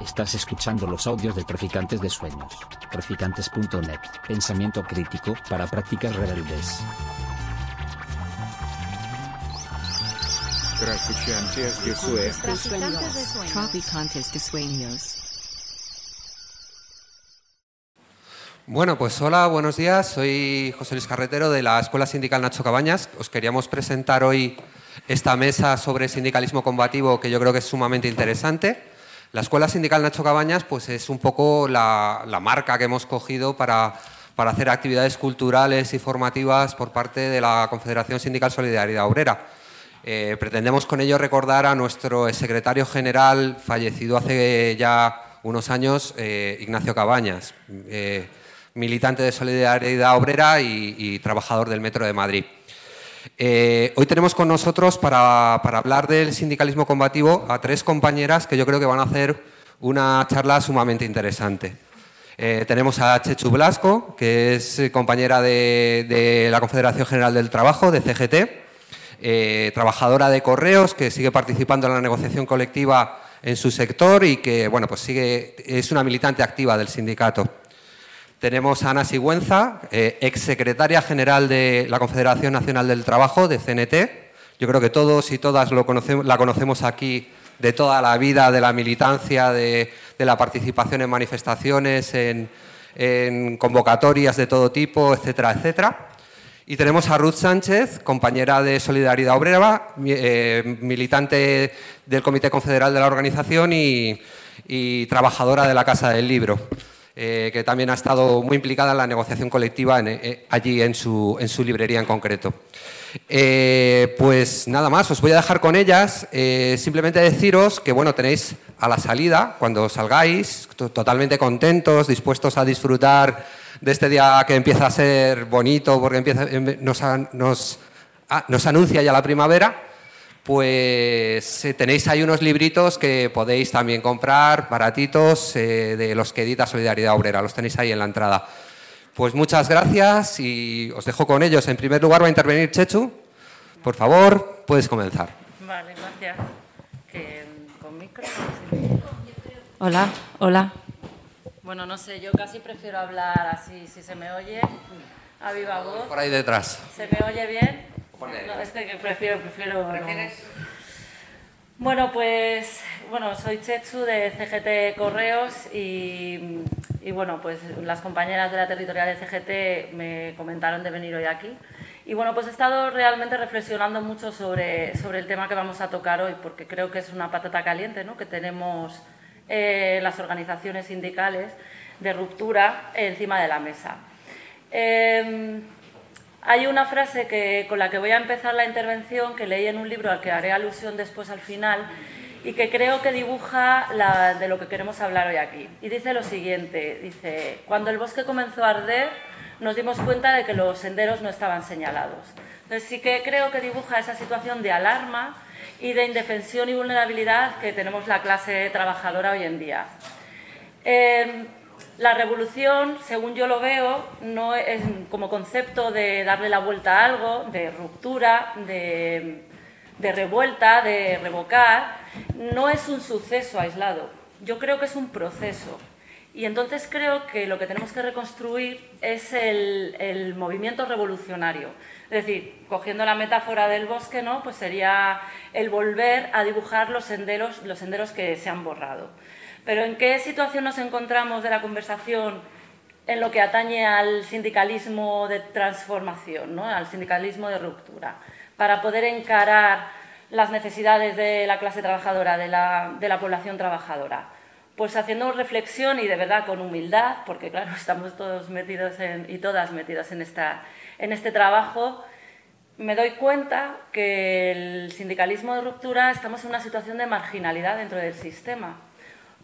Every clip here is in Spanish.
Estás escuchando los audios de Traficantes de Sueños. Traficantes.net. Pensamiento crítico para prácticas rebeldes. Traficantes de Sueños. Traficantes de sueños. Bueno, pues hola, buenos días. Soy José Luis Carretero de la Escuela Sindical Nacho Cabañas. Os queríamos presentar hoy esta mesa sobre sindicalismo combativo que yo creo que es sumamente interesante. La Escuela Sindical Nacho Cabañas pues es un poco la, marca que hemos cogido para, para, hacer actividades culturales y formativas por parte de la Confederación Sindical Solidaridad Obrera. Eh, pretendemos con ello recordar a nuestro secretario general fallecido hace ya unos años, eh, Ignacio Cabañas, eh, militante de Solidaridad Obrera y trabajador del Metro de Madrid. Eh, hoy tenemos con nosotros para, hablar del sindicalismo combativo a tres compañeras que yo creo que van a hacer una charla sumamente interesante. Eh, tenemos a Chechu Blasco, que es compañera de, la Confederación General del Trabajo, de CGT, eh, trabajadora de correos, que sigue participando en la negociación colectiva en su sector y que bueno, pues sigue, es una militante activa del sindicato. Tenemos a Ana Sigüenza, eh, exsecretaria general de la Confederación Nacional del Trabajo, de CNT. Yo creo que todos y todas lo conocemos, la conocemos aquí de toda la vida, de la militancia, de, la participación en manifestaciones, en, convocatorias de todo tipo, etcétera, etcétera. Y tenemos a Ruth Sánchez, compañera de Solidaridad Obrera, eh, militante del Comité Confederal de la organización y trabajadora de la Casa del Libro eh, que también ha estado muy implicada en la negociación colectiva en, eh, allí en su, en su, librería en concreto. Eh, pues nada más, os voy a dejar con ellas. Simplemente deciros que bueno, tenéis a la salida, cuando salgáis, totalmente contentos, dispuestos a disfrutar de este día que empieza a ser bonito porque empieza, nos, nos, ah, nos anuncia ya la primavera pues eh, tenéis ahí unos libritos que podéis también comprar, baratitos, eh, de los que edita Solidaridad Obrera, los tenéis ahí en la entrada. Pues muchas gracias y os dejo con ellos. En primer lugar va a intervenir Chechu. Por favor, puedes comenzar. Vale, gracias. Que, ¿Con micro? Hola, hola. Bueno, no sé, yo casi prefiero hablar así, si se me oye, a viva voz. Por ahí detrás. ¿Se me oye bien? No, es que prefiero, prefiero. ¿Prefieres? Bueno, pues bueno, soy Chechu de CGT Correos y, y, bueno, pues las compañeras de la territorial de CGT me comentaron de venir hoy aquí. Y bueno, pues he estado realmente reflexionando mucho sobre, sobre el tema que vamos a tocar hoy, porque creo que es una patata caliente ¿no? que tenemos eh, las organizaciones sindicales de ruptura encima de la mesa. Eh, hay una frase que, con la que voy a empezar la intervención que leí en un libro al que haré alusión después al final y que creo que dibuja la, de lo que queremos hablar hoy aquí. Y dice lo siguiente, dice, cuando el bosque comenzó a arder nos dimos cuenta de que los senderos no estaban señalados. Entonces sí que creo que dibuja esa situación de alarma y de indefensión y vulnerabilidad que tenemos la clase trabajadora hoy en día. Eh, la revolución, según yo lo veo, no es como concepto de darle la vuelta a algo, de ruptura, de, revuelta, de revocar, no es un suceso aislado. Yo creo que es un proceso. Y entonces creo que lo que tenemos que reconstruir es el, el movimiento revolucionario. Es decir, cogiendo la metáfora del bosque, ¿no? pues sería el volver a dibujar los senderos, los senderos que se han borrado. Pero ¿en qué situación nos encontramos de la conversación en lo que atañe al sindicalismo de transformación, ¿no? al sindicalismo de ruptura, para poder encarar las necesidades de la clase trabajadora, de la, población trabajadora? Pues haciendo reflexión y de verdad con humildad, porque claro, estamos todos metidos en, y todas metidas en, esta, en este trabajo, me doy cuenta que el sindicalismo de ruptura estamos en una situación de marginalidad dentro del sistema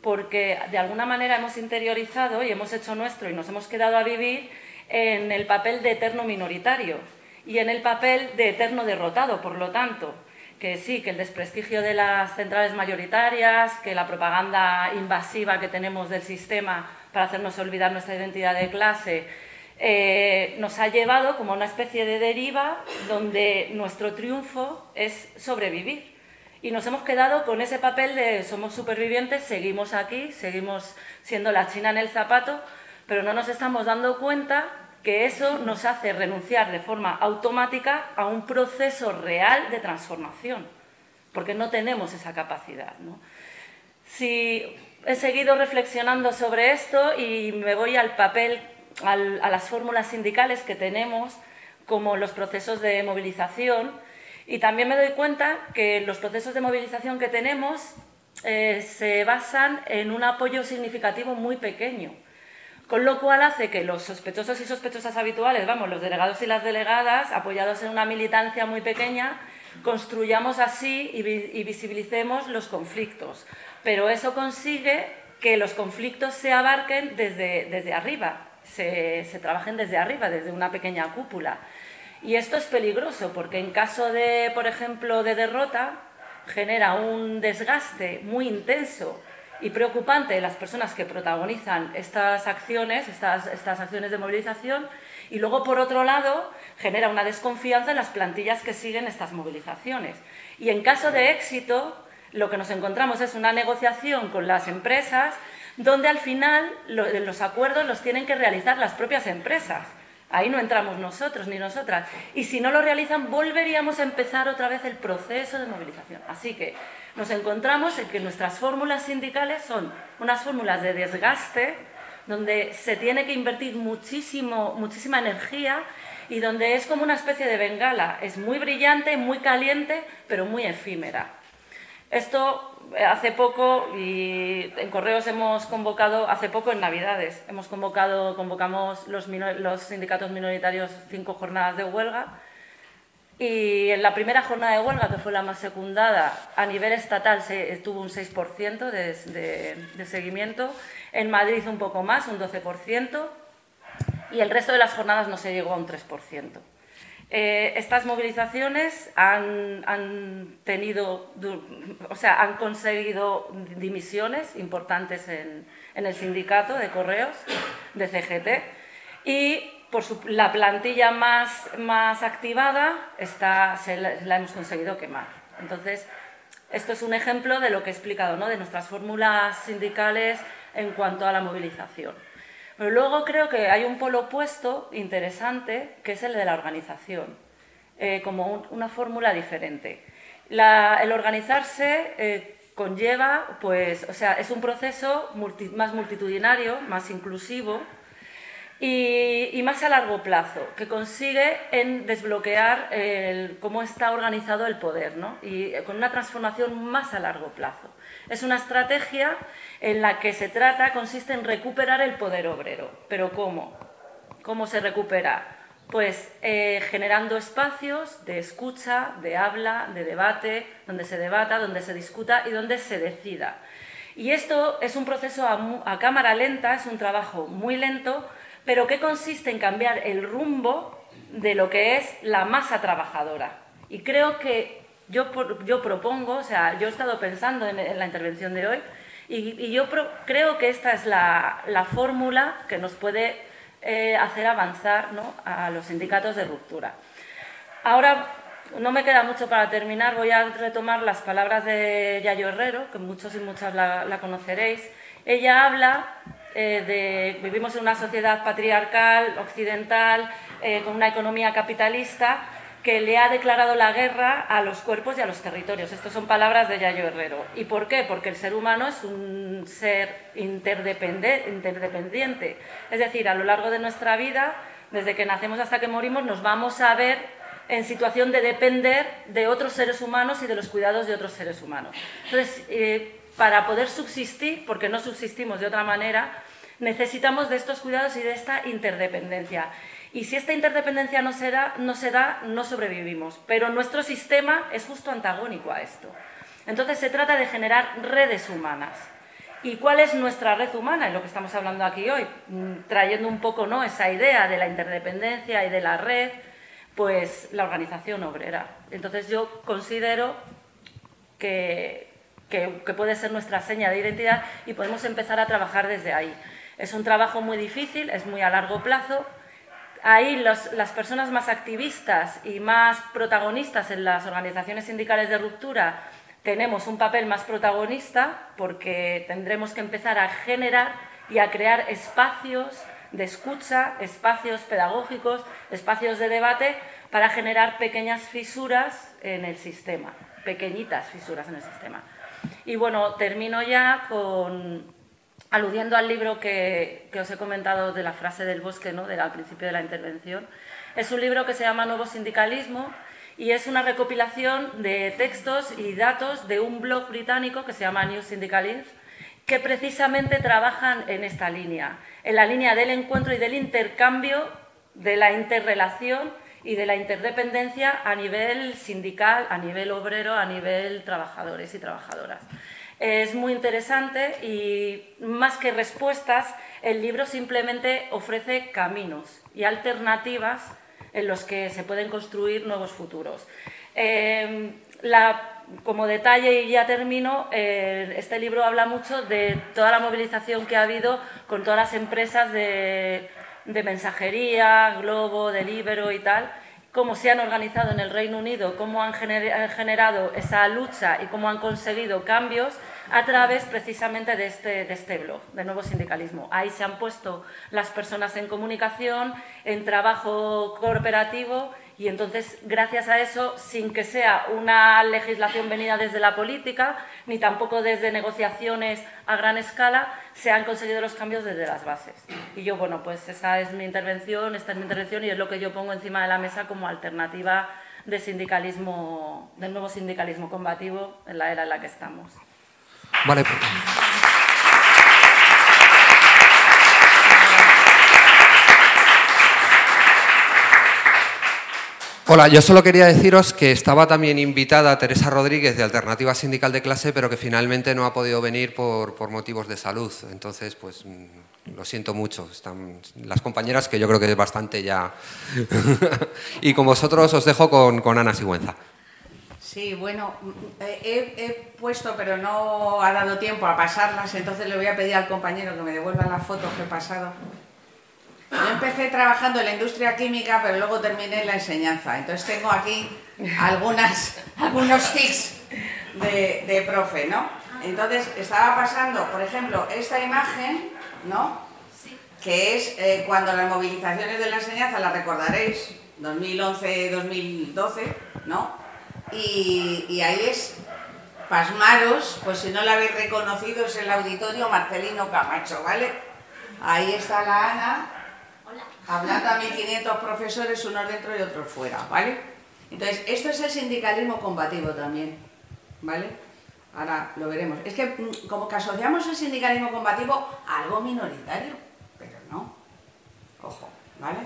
porque de alguna manera hemos interiorizado y hemos hecho nuestro y nos hemos quedado a vivir en el papel de eterno minoritario y en el papel de eterno derrotado, por lo tanto, que sí, que el desprestigio de las centrales mayoritarias, que la propaganda invasiva que tenemos del sistema para hacernos olvidar nuestra identidad de clase, eh, nos ha llevado como una especie de deriva donde nuestro triunfo es sobrevivir Y nos hemos quedado con ese papel de somos supervivientes, seguimos aquí, seguimos siendo la china en el zapato, pero no nos estamos dando cuenta que eso nos hace renunciar de forma automática a un proceso real de transformación, porque no tenemos esa capacidad. Si he seguido reflexionando sobre esto y me voy al papel, a las fórmulas sindicales que tenemos, como los procesos de movilización, y también me doy cuenta que los procesos de movilización que tenemos eh, se basan en un apoyo significativo muy pequeño. Con lo cual hace que los sospechosos y sospechosas habituales, vamos, los delegados y las delegadas, apoyados en una militancia muy pequeña, construyamos así y, visibilicemos los conflictos. Pero eso consigue que los conflictos se abarquen desde, desde arriba, se, se trabajen desde arriba, desde una pequeña cúpula. Y esto es peligroso porque en caso de, por ejemplo, de derrota, genera un desgaste muy intenso y preocupante de las personas que protagonizan estas acciones, estas, estas acciones de movilización, y luego, por otro lado, genera una desconfianza en las plantillas que siguen estas movilizaciones. Y en caso de éxito, lo que nos encontramos es una negociación con las empresas donde al final los acuerdos los tienen que realizar las propias empresas. Ahí no entramos nosotros ni nosotras. Y si no lo realizan, volveríamos a empezar otra vez el proceso de movilización. Así que nos encontramos en que nuestras fórmulas sindicales son unas fórmulas de desgaste, donde se tiene que invertir muchísimo, muchísima energía y donde es como una especie de bengala. Es muy brillante, muy caliente, pero muy efímera. Esto hace poco, y en Correos hemos convocado, hace poco en Navidades, hemos convocado, convocamos los, sindicatos minoritarios cinco jornadas de huelga. Y en la primera jornada de huelga, que fue la más secundada, a nivel estatal se, tuvo un 6% de, de, seguimiento, en Madrid un poco más, un 12%, y el resto de las jornadas no se llegó a un 3%. Eh, estas movilizaciones han, tenido, o sea, han conseguido dimisiones importantes en, el sindicato de correos de CGT y por la plantilla más, más activada está, se la, hemos conseguido quemar. Entonces, esto es un ejemplo de lo que he explicado, ¿no? de nuestras fórmulas sindicales en cuanto a la movilización. Pero luego creo que hay un polo opuesto interesante, que es el de la organización, eh, como una fórmula diferente. el organizarse eh, conlleva, pues, o sea, es un proceso más multitudinario, más inclusivo, y, más a largo plazo, que consigue en desbloquear cómo está organizado el poder, ¿no? y con una transformación más a largo plazo. Es una estrategia en la que se trata, consiste en recuperar el poder obrero. ¿Pero cómo? ¿Cómo se recupera? Pues eh, generando espacios de escucha, de habla, de debate, donde se debata, donde se discuta y donde se decida. Y esto es un proceso a cámara lenta, es un trabajo muy lento, pero que consiste en cambiar el rumbo de lo que es la masa trabajadora. Y creo que yo, yo propongo, o sea, yo he estado pensando en, la intervención de hoy, y, yo creo que esta es la, fórmula que nos puede eh, hacer avanzar ¿no? a los sindicatos de ruptura. Ahora, no me queda mucho para terminar, voy a retomar las palabras de Yayo Herrero, que muchos y muchas la conoceréis. Ella habla eh, vivimos en una sociedad patriarcal, occidental, eh, con una economía capitalista que le ha declarado la guerra a los cuerpos y a los territorios. Estas son palabras de Yayo Herrero. ¿Y por qué? Porque el ser humano es un ser interdependiente. Es decir, a lo largo de nuestra vida, desde que nacemos hasta que morimos, nos vamos a ver en situación de depender de otros seres humanos y de los cuidados de otros seres humanos. Entonces, eh, para poder subsistir, porque no subsistimos de otra manera, necesitamos de estos cuidados y de esta interdependencia. Y si esta interdependencia no se da, no, se da, no sobrevivimos. Pero nuestro sistema es justo antagónico a esto. Entonces se trata de generar redes humanas. ¿Y cuál es nuestra red humana? Es lo que estamos hablando aquí hoy, mm, trayendo un poco ¿no? esa idea de la interdependencia y de la red, pues la organización obrera. Entonces yo considero que, que puede ser nuestra seña de identidad y podemos empezar a trabajar desde ahí. Es un trabajo muy difícil, es muy a largo plazo. Ahí las personas más activistas y más protagonistas en las organizaciones sindicales de ruptura tenemos un papel más protagonista porque tendremos que empezar a generar y a crear espacios de escucha, espacios pedagógicos, espacios de debate para generar pequeñas fisuras en el sistema, pequeñitas fisuras en el sistema. Y bueno, termino ya con aludiendo al libro que, os he comentado de la frase del bosque, ¿no? del, al principio de la intervención. Es un libro que se llama Nuevo Sindicalismo y es una recopilación de textos y datos de un blog británico que se llama New Syndicalism, que precisamente trabajan en esta línea, en la línea del encuentro y del intercambio, de la interrelación y de la interdependencia a nivel sindical, a nivel obrero, a nivel trabajadores y trabajadoras. Es muy interesante y más que respuestas, el libro simplemente ofrece caminos y alternativas en los que se pueden construir nuevos futuros. Em, como detalle, y ya termino, eh, este libro habla mucho de toda la movilización que ha habido con todas las empresas de, de mensajería, Globo, Delibero y tal, cómo se han organizado en el Reino Unido, cómo han generado esa lucha y cómo han conseguido cambios a través precisamente de este, de este blog, de Nuevo Sindicalismo. Ahí se han puesto las personas en comunicación, en trabajo cooperativo y entonces, gracias a eso, sin que sea una legislación venida desde la política, ni tampoco desde negociaciones a gran escala, se han conseguido los cambios desde las bases. Y yo, bueno, pues esa es mi intervención, esta es mi intervención y es lo que yo pongo encima de la mesa como alternativa de sindicalismo, del nuevo sindicalismo combativo en la era en la que estamos. Vale. Hola, yo solo quería deciros que estaba también invitada Teresa Rodríguez de Alternativa Sindical de Clase, pero que finalmente no ha podido venir por, motivos de salud. Entonces, pues mm, lo siento mucho. Están las compañeras, que yo creo que es bastante ya. y con vosotros os dejo con, con Ana Sigüenza. Sí, bueno, mm, he, he, puesto, pero no ha dado tiempo a pasarlas, entonces le voy a pedir al compañero que me devuelva las fotos que he pasado. Yo empecé trabajando en la industria química, pero luego terminé en la enseñanza. Entonces tengo aquí algunas, algunos tics de, de profe, ¿no? Entonces estaba pasando, por ejemplo, esta imagen, ¿no? Que es eh, cuando las movilizaciones de la enseñanza, las recordaréis, 2011-2012, ¿no? Y, y ahí es pasmaros, pues si no la habéis reconocido es el auditorio Marcelino Camacho, ¿vale? Ahí está la Ana, hablando a 1.500 profesores, unos dentro y otros fuera, ¿vale? Entonces, esto es el sindicalismo combativo también, ¿vale? Ahora lo veremos. Es que mm, como que asociamos el sindicalismo combativo a algo minoritario, pero no. Ojo, ¿vale?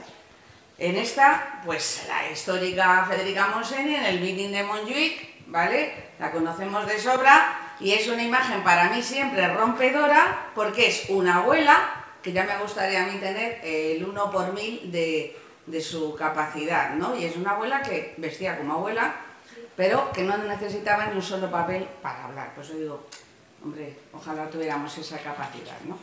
En esta, pues la histórica Federica Monseni en el meeting de Montjuic, ¿vale? La conocemos de sobra y es una imagen para mí siempre rompedora porque es una abuela que ya me gustaría a mí tener el uno por mil de, su capacidad, ¿no? Y es una abuela que vestía como abuela, pero que no necesitaba ni un solo papel para hablar. Pues yo digo, hombre, ojalá tuviéramos esa capacidad, ¿no?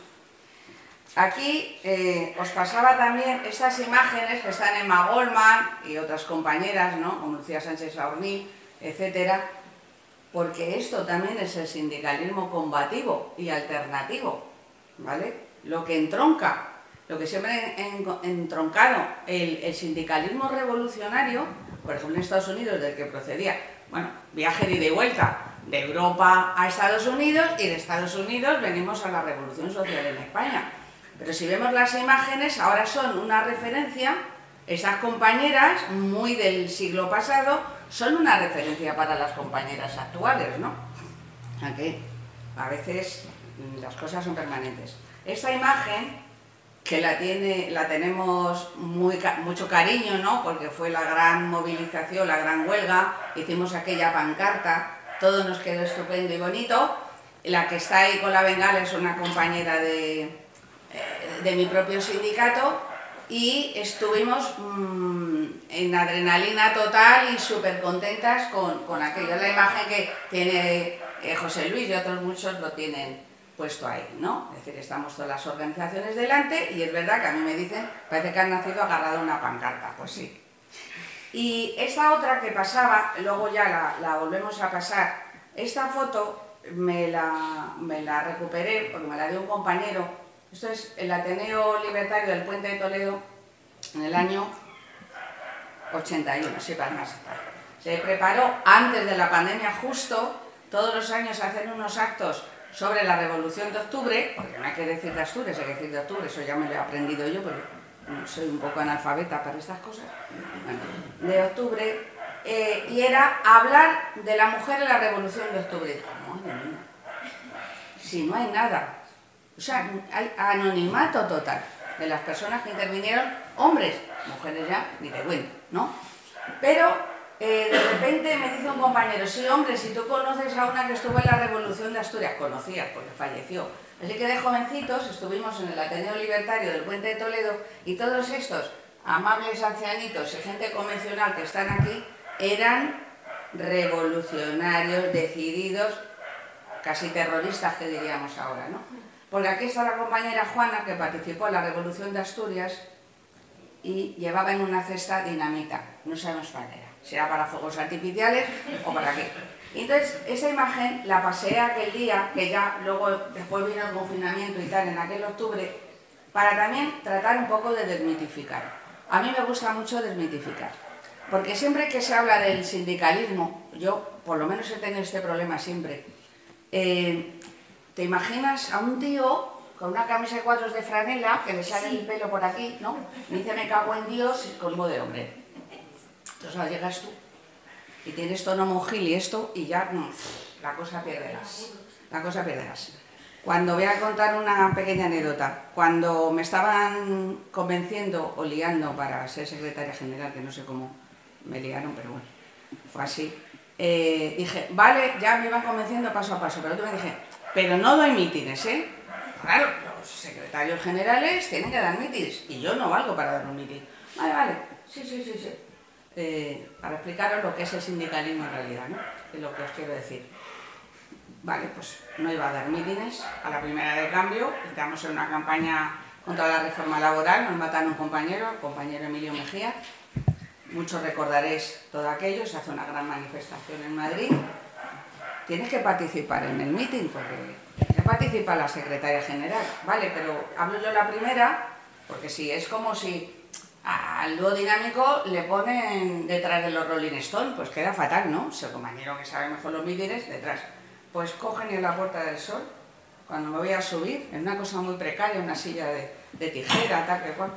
Aquí eh, os pasaba también estas imágenes que están Emma Goldman y otras compañeras, ¿no? Como Lucía Sánchez Aurnil, etcétera, porque esto también es el sindicalismo combativo y alternativo, ¿vale? lo que entronca, lo que siempre ha entroncado el, sindicalismo revolucionario, por ejemplo en Estados Unidos, del que procedía, bueno, viaje de ida y vuelta de Europa a Estados Unidos y de Estados Unidos venimos a la revolución social en España. Pero si vemos las imágenes, ahora son una referencia, esas compañeras, muy del siglo pasado, son una referencia para las compañeras actuales, ¿no? A veces las cosas son permanentes. Esta imagen, que la, tiene, la tenemos mucho cariño, ¿no? porque fue la gran movilización, la gran huelga, hicimos aquella pancarta, todo nos quedó estupendo y bonito. La que está ahí con la bengala es una compañera de, de mi propio sindicato y estuvimos mm, en adrenalina total y súper contentas con, con aquello. La imagen que tiene eh, José Luis y otros muchos lo tienen puesto ahí, ¿no? Es decir, estamos todas las organizaciones delante y es verdad que a mí me dicen, parece que han nacido agarrado una pancarta, pues sí. Y esta otra que pasaba, luego ya la, volvemos a pasar, esta foto me la, me la recuperé porque me la dio un compañero. Esto es el Ateneo Libertario del Puente de Toledo en el año 81, sí, para más. Se preparó antes de la pandemia justo, todos los años hacen unos actos sobre la Revolución de Octubre, porque no hay que decir de Asturias, hay que decir de Octubre, eso ya me lo he aprendido yo, porque soy un poco analfabeta para estas cosas, de Octubre, eh, y era hablar de la mujer en la Revolución de Octubre. Madre si no hay nada, o sea, hay anonimato total de las personas que intervinieron, hombres, mujeres ya, ni de bueno, ¿no? Pero eh, de repente me dice un compañero, sí, hombre, si tú conoces a una que estuvo en la Revolución de Asturias, conocía, porque falleció. Así que de jovencitos estuvimos en el Ateneo Libertario del Puente de Toledo y todos estos amables ancianitos y gente convencional que están aquí eran revolucionarios, decididos, casi terroristas que diríamos ahora, ¿no? Porque aquí está la compañera Juana que participó en la Revolución de Asturias y llevaba en una cesta dinamita, no sabemos para qué era, si era para fuegos artificiales o para qué. Entonces esa imagen la pasé aquel día, que ya luego después vino el confinamiento y tal, en aquel octubre, para también tratar un poco de desmitificar. A mí me gusta mucho desmitificar. Porque siempre que se habla del sindicalismo, yo por lo menos he tenido este problema siempre, eh, te imaginas a un tío con una camisa de cuadros de franela, que le sale el pelo por aquí, ¿no? Me dice, me cago en Dios, colmo de hombre. Entonces ahora llegas tú y tienes tono monjil y esto, y ya la cosa perderás. La cosa perderás. Cuando voy a contar una pequeña anécdota, cuando me estaban convenciendo o liando para ser secretaria general, que no sé cómo me liaron, pero bueno, fue así. Eh, dije, vale, ya me iban convenciendo paso a paso, pero tú me dije, pero no doy mítines, ¿eh? Claro, los secretarios generales tienen que dar mítines y yo no valgo para dar un mítin. Vale, vale, sí, sí, sí, sí. Eh, para explicaros lo que es el sindicalismo en realidad, ¿no? Es lo que os quiero decir. Vale, pues no iba a dar mítines a la primera de cambio, estamos en una campaña contra la reforma laboral, nos matan un compañero, el compañero Emilio Mejía, Muchos recordaréis todo aquello, se hace una gran manifestación en Madrid. Tienes que participar en el meeting porque participa la secretaria general, ¿vale? Pero hablo yo la primera porque si es como si al dúo dinámico le ponen detrás de los Rolling Stones, pues queda fatal, ¿no? Si el compañero que sabe mejor los mítines, detrás. Pues cogen en la Puerta del Sol, cuando me voy a subir, en una cosa muy precaria, una silla de, de tijera, tal que cual,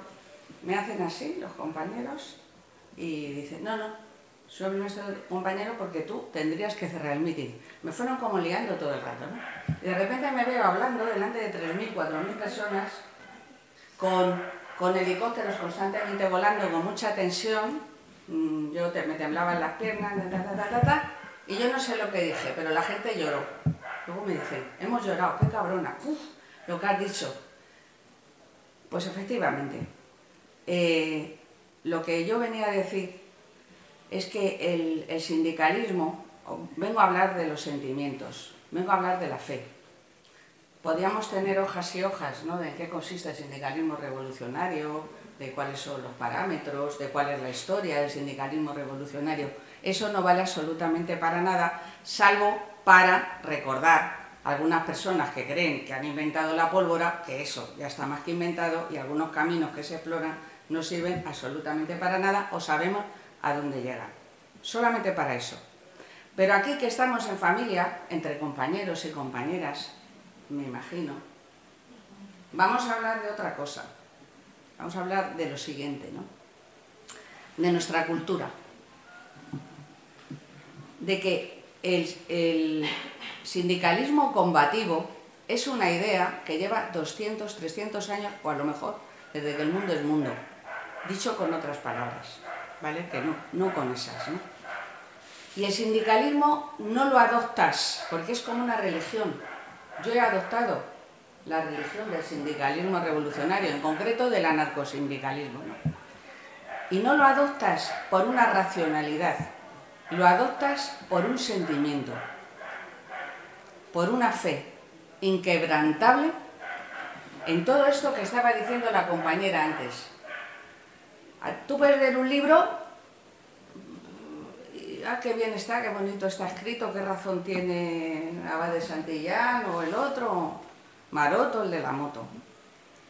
me hacen así los compañeros y dice, no, no, soy nuestro compañero porque tú tendrías que cerrar el meeting. Me fueron como liando todo el rato, ¿no? Y de repente me veo hablando delante de 3.000, 4.000 personas con, con helicópteros constantemente volando con mucha tensión. Mm, yo te, me temblaban las piernas, ta, ta, ta, y yo no sé lo que dije, pero la gente lloró. Luego me dicen, hemos llorado, qué cabrona, Uf, lo que has dicho. Pues efectivamente, eh, lo que yo venía a decir es que el, sindicalismo, vengo a hablar de los sentimientos, vengo a hablar de la fe. Podríamos tener hojas y hojas ¿no? de qué consiste el sindicalismo revolucionario, de cuáles son los parámetros, de cuál es la historia del sindicalismo revolucionario. Eso no vale absolutamente para nada, salvo para recordar a algunas personas que creen que han inventado la pólvora, que eso ya está más que inventado, y algunos caminos que se exploran no sirven absolutamente para nada o sabemos a dónde llegan. Solamente para eso. Pero aquí que estamos en familia, entre compañeros y compañeras, me imagino, vamos a hablar de otra cosa. Vamos a hablar de lo siguiente, ¿no? De nuestra cultura. De que el, el sindicalismo combativo es una idea que lleva 200, 300 años, o a lo mejor desde que el mundo es mundo dicho con otras palabras, ¿vale? Que no, no con esas, ¿no? Y el sindicalismo no lo adoptas, porque es como una religión. Yo he adoptado la religión del sindicalismo revolucionario, en concreto del anarcosindicalismo, ¿no? Y no lo adoptas por una racionalidad, lo adoptas por un sentimiento, por una fe inquebrantable en todo esto que estaba diciendo la compañera antes, Tú puedes leer un libro ah, qué bien está, qué bonito está escrito, qué razón tiene Abad de Santillán o el otro, Maroto, el de la moto.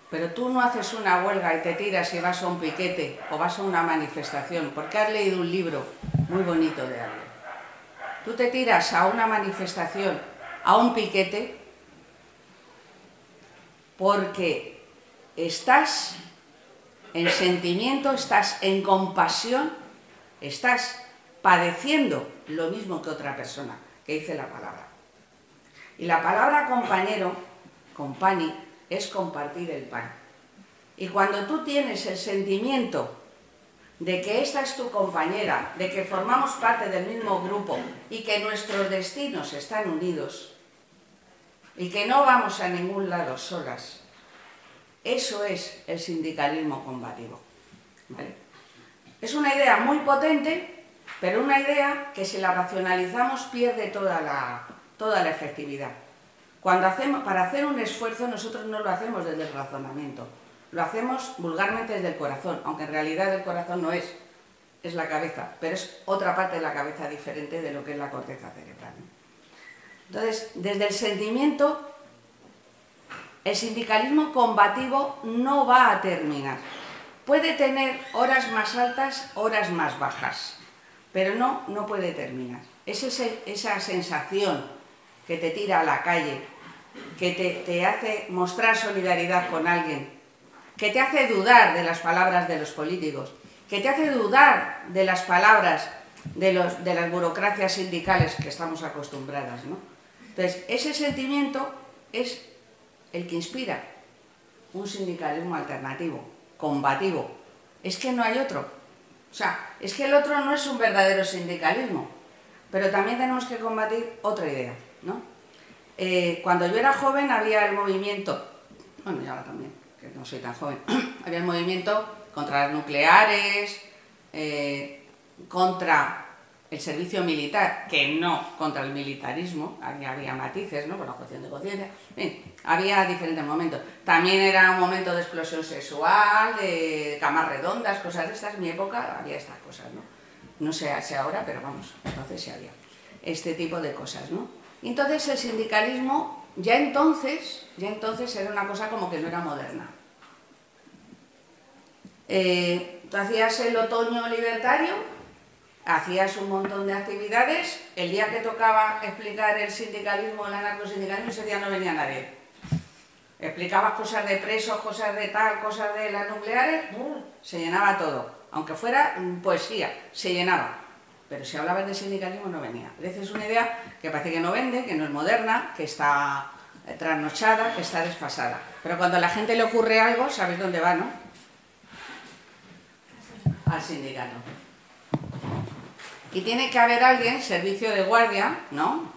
Pero tú no haces una huelga y te tiras y vas a un piquete o vas a una manifestación porque has leído un libro muy bonito de alguien. Tú te tiras a una manifestación, a un piquete, porque estás en sentimiento, estás en compasión, estás padeciendo lo mismo que otra persona, que dice la palabra. Y la palabra compañero, compani, es compartir el pan. Y cuando tú tienes el sentimiento de que esta es tu compañera, de que formamos parte del mismo grupo y que nuestros destinos están unidos y que no vamos a ningún lado solas, eso es el sindicalismo combativo. Es una idea muy potente, pero una idea que si la racionalizamos pierde toda la, toda la efectividad. Cuando hacemos, para hacer un esfuerzo nosotros no lo hacemos desde el razonamiento, lo hacemos vulgarmente desde el corazón, aunque en realidad el corazón no es, es la cabeza, pero es otra parte de la cabeza diferente de lo que es la corteza cerebral. Entonces, desde el sentimiento, el sindicalismo combativo no va a terminar. Puede tener horas más altas, horas más bajas, pero no, no puede terminar. Es esa sensación que te tira a la calle, que te, hace mostrar solidaridad con alguien, que te hace dudar de las palabras de los políticos, que te hace dudar de las palabras de, los, de las burocracias sindicales que estamos acostumbradas. ¿no? Entonces, ese sentimiento es el que inspira un sindicalismo alternativo, combativo. Es que no hay otro. O sea, es que el otro no es un verdadero sindicalismo, pero también tenemos que combatir otra idea, ¿no? Eh, cuando yo era joven había el movimiento, bueno, y ahora también, que no soy tan joven, había el movimiento contra las nucleares, eh, contra el servicio militar, que no contra el militarismo, había, matices, ¿no? Por la cuestión de conciencia, había diferentes momentos. También era un momento de explosión sexual, de camas redondas, cosas de estas. En mi época había estas cosas, ¿no? No sé si ahora, pero vamos, entonces sí había este tipo de cosas, ¿no? Entonces el sindicalismo ya entonces, ya entonces era una cosa como que no era moderna. Eh, tú hacías el otoño libertario, hacías un montón de actividades, el día que tocaba explicar el sindicalismo, el anarcosindicalismo, ese día no venía nadie. Explicabas cosas de presos, cosas de tal, cosas de las nucleares, se llenaba todo. Aunque fuera poesía, se llenaba pero si hablabas de sindicalismo no venía. Es una idea que parece que no vende, que no es moderna, que está eh, trasnochada, que está desfasada. Pero cuando a la gente le ocurre algo, ¿sabes dónde va, no? Al sindicato. Y tiene que haber alguien, servicio de guardia, ¿no?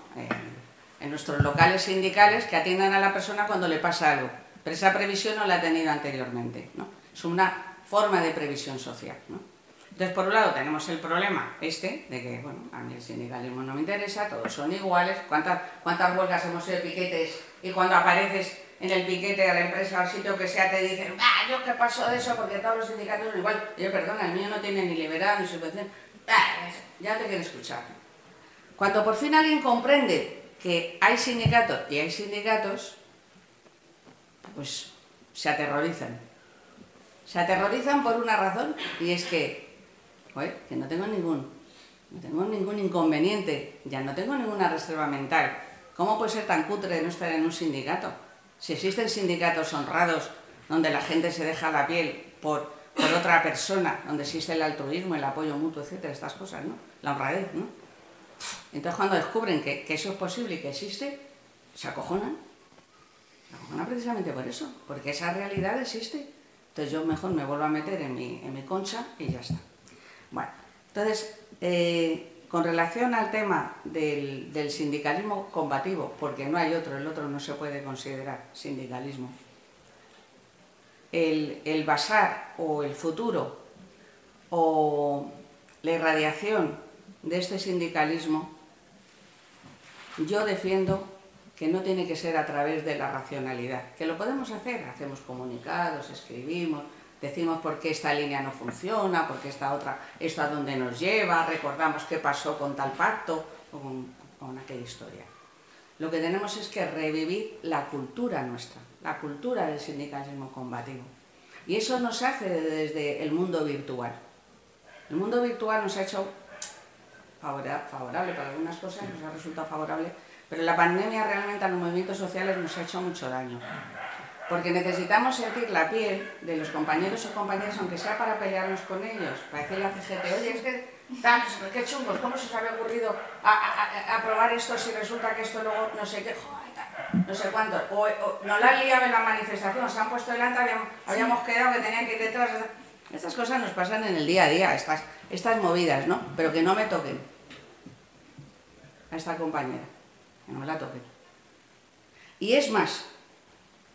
En nuestros locales sindicales, que atiendan a la persona cuando le pasa algo. Pero esa previsión no la ha tenido anteriormente, ¿no? Es una forma de previsión social, ¿no? Entonces, por un lado, tenemos el problema este, de que, bueno, a mí el sindicalismo no me interesa, todos son iguales, ¿cuántas, cuántas huelgas hemos hecho de piquetes? Y cuando apareces en el piquete a la empresa o al sitio que sea, te dicen, ah, yo qué paso de eso, porque todos los sindicatos son igual. yo, perdona, el mío no tiene ni liberado ni subvención. Ah, ya te quiero escuchar. Cuando por fin alguien comprende que hay sindicatos y hay sindicatos, pues se aterrorizan. Se aterrorizan por una razón y es que que no tengo ningún, no tengo ningún inconveniente, ya no tengo ninguna reserva mental. ¿Cómo puede ser tan cutre de no estar en un sindicato? Si existen sindicatos honrados donde la gente se deja la piel por, por otra persona, donde existe el altruismo, el apoyo mutuo, etcétera, estas cosas, ¿no? La honradez, ¿no? Entonces cuando descubren que, eso es posible y que existe, se acojonan. Se acojonan precisamente por eso, porque esa realidad existe. Entonces yo mejor me vuelvo a meter en mi, en mi concha y ya está. Bueno, entonces, eh, con relación al tema del, sindicalismo combativo, porque no hay otro, el otro no se puede considerar sindicalismo, el, el basar o el futuro o la irradiación de este sindicalismo, yo defiendo que no tiene que ser a través de la racionalidad, que lo podemos hacer, hacemos comunicados, escribimos, decimos por qué esta línea no funciona, por qué esta otra, esto a dónde nos lleva, recordamos qué pasó con tal pacto o con, con aquella historia. Lo que tenemos es que revivir la cultura nuestra, la cultura del sindicalismo combativo. Y eso nos hace desde el mundo virtual. El mundo virtual nos ha hecho favorable para algunas cosas, nos ha resultado favorable, pero la pandemia realmente a los movimientos sociales nos ha hecho mucho daño. Porque necesitamos sentir la piel de los compañeros o compañeras, aunque sea para pelearnos con ellos, para decirle a CGT, oye, es que, tal, qué chungos, ¿cómo se os había ocurrido aprobar esto si resulta que esto luego no sé qué, joder, no sé cuánto, o, no la liado en la manifestación, se han puesto delante, habíamos, quedado que tenían que ir detrás. Estas cosas nos pasan en el día a día, estas, estas movidas, ¿no? Pero que no me toquen a esta compañera, que no me la toquen. Y es más,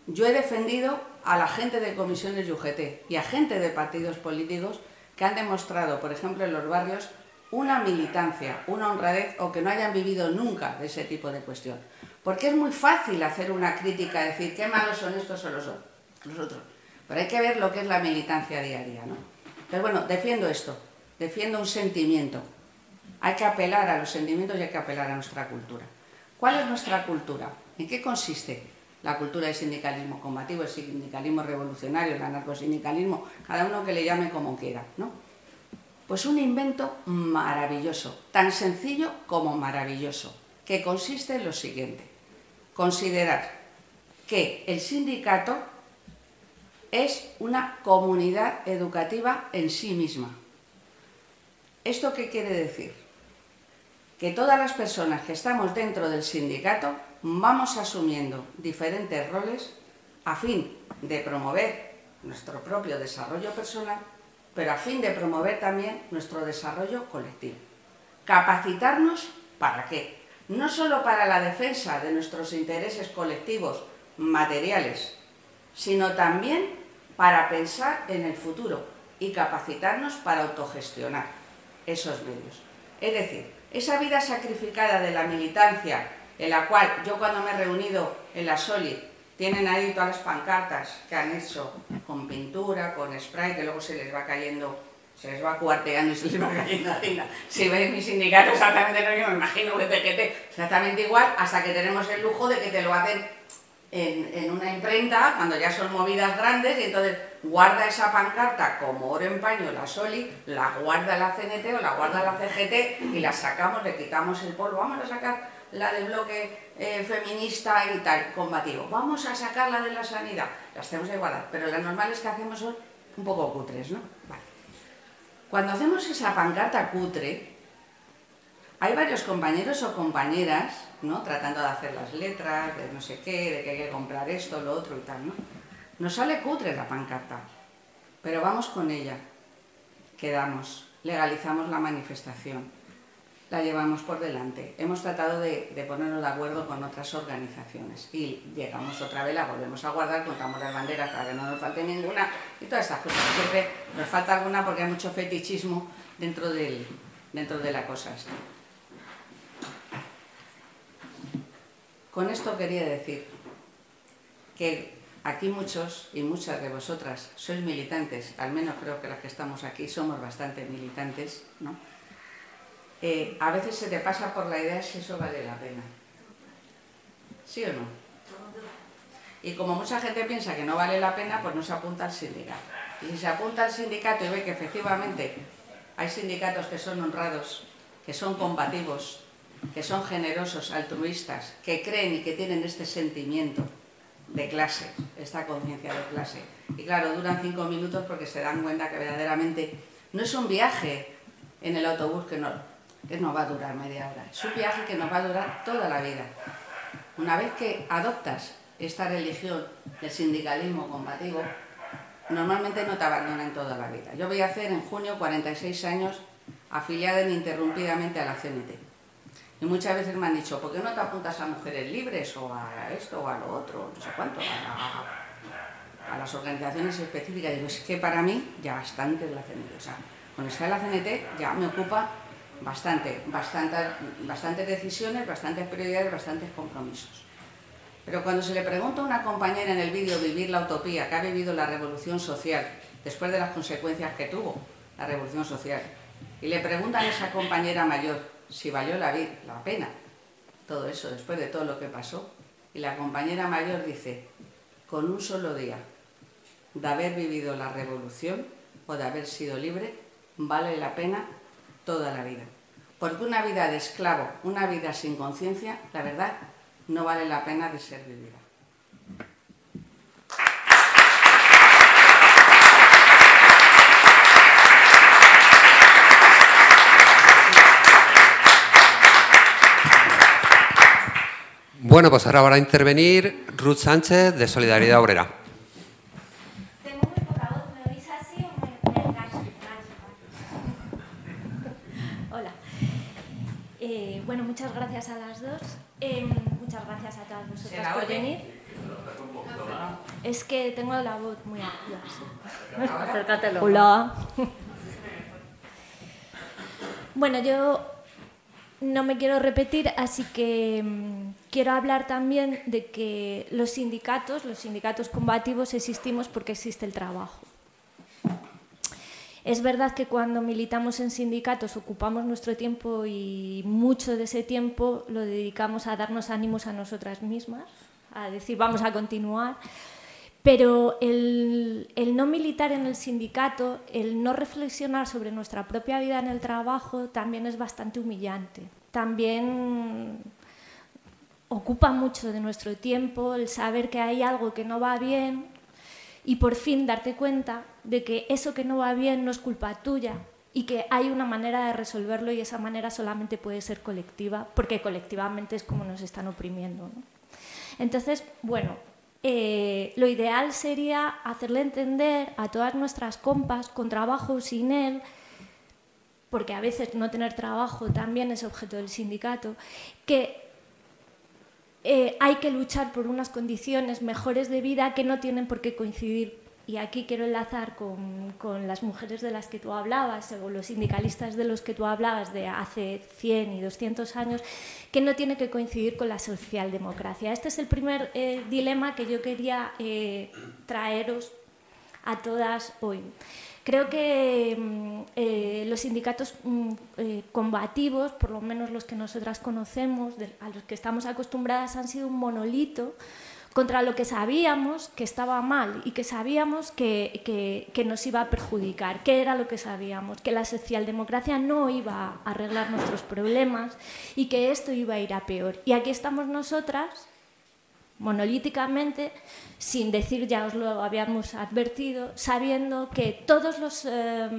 yo he defendido a la gente de comisiones UGT y a gente de partidos políticos que han demostrado, por ejemplo, en los barrios, una militancia, una honradez o que no hayan vivido nunca de ese tipo de cuestión. Porque es muy fácil hacer una crítica, decir qué malos son estos o los, los otros. Pero hay que ver lo que es la militancia diaria. ¿no? Entonces, bueno, defiendo esto, defiendo un sentimiento. Hay que apelar a los sentimientos y hay que apelar a nuestra cultura. ¿Cuál es nuestra cultura? ¿En qué consiste? la cultura del sindicalismo combativo, el sindicalismo revolucionario, el anarcosindicalismo, cada uno que le llame como quiera, ¿no? Pues un invento maravilloso, tan sencillo como maravilloso, que consiste en lo siguiente, considerar que el sindicato es una comunidad educativa en sí misma. ¿Esto qué quiere decir? Que todas las personas que estamos dentro del sindicato vamos asumiendo diferentes roles a fin de promover nuestro propio desarrollo personal, pero a fin de promover también nuestro desarrollo colectivo. Capacitarnos para qué? No solo para la defensa de nuestros intereses colectivos materiales, sino también para pensar en el futuro y capacitarnos para autogestionar esos medios. Es decir, esa vida sacrificada de la militancia en la cual yo cuando me he reunido en la Soli, tienen ahí todas las pancartas que han hecho con pintura, con spray, que luego se les va cayendo, se les va cuarteando y se les va cayendo harina. Si veis mi sindicato exactamente lo mismo, me imagino que TGT exactamente igual, hasta que tenemos el lujo de que te lo hacen en, en, una imprenta, cuando ya son movidas grandes, y entonces guarda esa pancarta como oro en paño la Soli, la guarda la CNT o la guarda la CGT y la sacamos, le quitamos el polvo, vamos a sacar la del bloque eh, feminista y tal, combativo. Vamos a sacarla de la sanidad. Las tenemos a igualdad, pero las normales que hacemos son un poco cutres, ¿no? Vale. Cuando hacemos esa pancarta cutre, hay varios compañeros o compañeras, ¿no? Tratando de hacer las letras, de no sé qué, de que hay que comprar esto, lo otro y tal, ¿no? Nos sale cutre la pancarta, pero vamos con ella, quedamos, legalizamos la manifestación la llevamos por delante. Hemos tratado de, ponernos de acuerdo con otras organizaciones y llegamos otra vez, la volvemos a guardar, contamos las banderas para que no nos falte ninguna y todas estas cosas. Siempre nos falta alguna porque hay mucho fetichismo dentro, del, dentro de la cosa Con esto quería decir que aquí muchos y muchas de vosotras sois militantes, al menos creo que las que estamos aquí somos bastante militantes, ¿no? Eh, a veces se te pasa por la idea si eso vale la pena. ¿Sí o no? Y como mucha gente piensa que no vale la pena, pues no se apunta al sindicato. Y si se apunta al sindicato y ve que efectivamente hay sindicatos que son honrados, que son combativos, que son generosos, altruistas, que creen y que tienen este sentimiento de clase, esta conciencia de clase. Y claro, duran cinco minutos porque se dan cuenta que verdaderamente no es un viaje en el autobús que no, que no va a durar media hora. Es un viaje que nos va a durar toda la vida. Una vez que adoptas esta religión del sindicalismo combativo, normalmente no te abandonan toda la vida. Yo voy a hacer en junio 46 años afiliada ininterrumpidamente a la CNT. Y muchas veces me han dicho, ¿por qué no te apuntas a mujeres libres o a esto o a lo otro, no sé cuánto, a, las organizaciones específicas? Digo, es que para mí ya bastante es la CNT. O sea, con estar en la CNT ya me ocupa bastante, bastantes, bastantes decisiones, bastantes prioridades, bastantes compromisos. Pero cuando se le pregunta a una compañera en el vídeo Vivir la Utopía, que ha vivido la revolución social después de las consecuencias que tuvo la revolución social. Y le preguntan a esa compañera mayor si valió la, la pena todo eso después de todo lo que pasó. Y la compañera mayor dice, con un solo día de haber vivido la revolución o de haber sido libre, vale la pena toda la vida. Porque una vida de esclavo, una vida sin conciencia, la verdad, no vale la pena de ser vivida. Bueno, pues ahora va a intervenir Ruth Sánchez de Solidaridad Obrera. Tengo muy poca voz, ¿me oís así o me, me engancho? Hola. Eh, bueno, muchas gracias a las dos. Eh, muchas gracias a todas vosotras por venir. Es que tengo la voz muy aguda. Acércatelo. Hola. Bueno, yo no me quiero repetir, así que mm, quiero hablar también de que los sindicatos, los sindicatos combativos, existimos porque existe el trabajo. Es verdad que cuando militamos en sindicatos ocupamos nuestro tiempo y mucho de ese tiempo lo dedicamos a darnos ánimos a nosotras mismas, a decir vamos a continuar, pero el, el, no militar en el sindicato, el no reflexionar sobre nuestra propia vida en el trabajo también es bastante humillante. También ocupa mucho de nuestro tiempo el saber que hay algo que no va bien y por fin darte cuenta de que eso que no va bien no es culpa tuya y que hay una manera de resolverlo y esa manera solamente puede ser colectiva, porque colectivamente es como nos están oprimiendo. ¿no? Entonces, bueno, eh, lo ideal sería hacerle entender a todas nuestras compas, con trabajo sin él, porque a veces no tener trabajo también es objeto del sindicato, que eh, hay que luchar por unas condiciones mejores de vida que no tienen por qué coincidir. Y aquí quiero enlazar con, las mujeres de las que tú hablabas, o los sindicalistas de los que tú hablabas de hace 100 y 200 años, que no tiene que coincidir con la socialdemocracia. Este es el primer eh, dilema que yo quería eh, traeros a todas hoy. Creo que eh, los sindicatos mm, eh, combativos, por lo menos los que nosotras conocemos, de, a los que estamos acostumbradas, han sido un monolito contra lo que sabíamos que estaba mal y que sabíamos que, que, que, nos iba a perjudicar. ¿Qué era lo que sabíamos? Que la socialdemocracia no iba a arreglar nuestros problemas y que esto iba a ir a peor. Y aquí estamos nosotras monolíticamente, sin decir, ya os lo habíamos advertido, sabiendo que todas eh,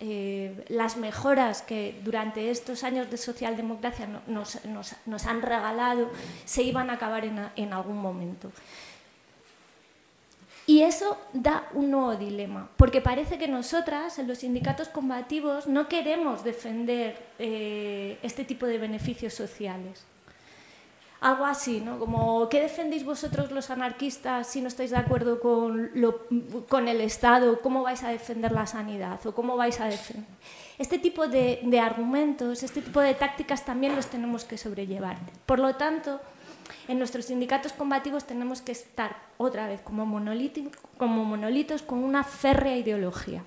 eh, las mejoras que durante estos años de socialdemocracia nos, nos, nos han regalado se iban a acabar en, en, algún momento. Y eso da un nuevo dilema, porque parece que nosotras, en los sindicatos combativos, no queremos defender eh, este tipo de beneficios sociales algo así, ¿no? Como, ¿qué defendéis vosotros los anarquistas si no estáis de acuerdo con, con el Estado? ¿Cómo vais a defender la sanidad? ¿O cómo vais a defender? Este tipo de, de argumentos, este tipo de tácticas también los tenemos que sobrellevar. Por lo tanto, en nuestros sindicatos combativos tenemos que estar otra vez como, como monolitos con una férrea ideología.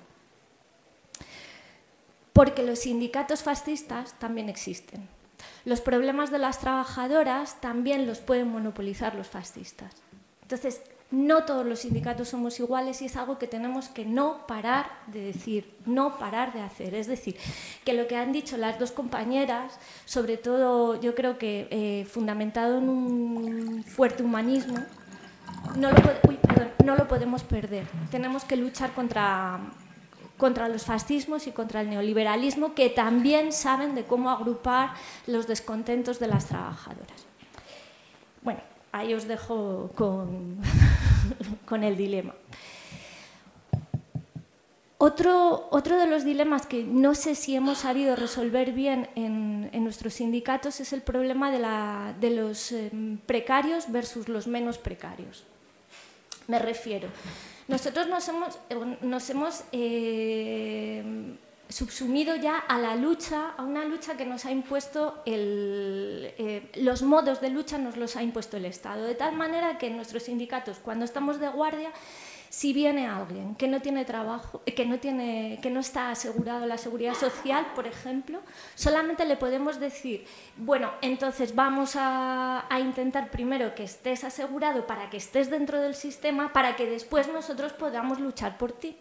Porque los sindicatos fascistas también existen los problemas de las trabajadoras también los pueden monopolizar los fascistas. Entonces, no todos los sindicatos somos iguales y es algo que tenemos que no parar de decir, no parar de hacer. Es decir, que lo que han dicho las dos compañeras, sobre todo yo creo que eh, fundamentado en un fuerte humanismo, no lo, uy, perdón, no lo podemos perder. Tenemos que luchar contra contra los fascismos y contra el neoliberalismo, que también saben de cómo agrupar los descontentos de las trabajadoras. Bueno, ahí os dejo con, con el dilema. Otro, otro, de los dilemas que no sé si hemos sabido resolver bien en, en nuestros sindicatos es el problema de, la, de los eh, precarios versus los menos precarios. Me refiero. Nosotros nos hemos, nos hemos eh, subsumido ya a la lucha, a una lucha que nos ha impuesto el, eh, los modos de lucha nos los ha impuesto el Estado, de tal manera que nuestros sindicatos, cuando estamos de guardia, Si viene alguien que no tiene trabajo, que no, tiene, que no está asegurado la seguridad social, por ejemplo, solamente le podemos decir, bueno, entonces vamos a, a intentar primero que estés asegurado para que estés dentro del sistema, para que después nosotros podamos luchar por ti.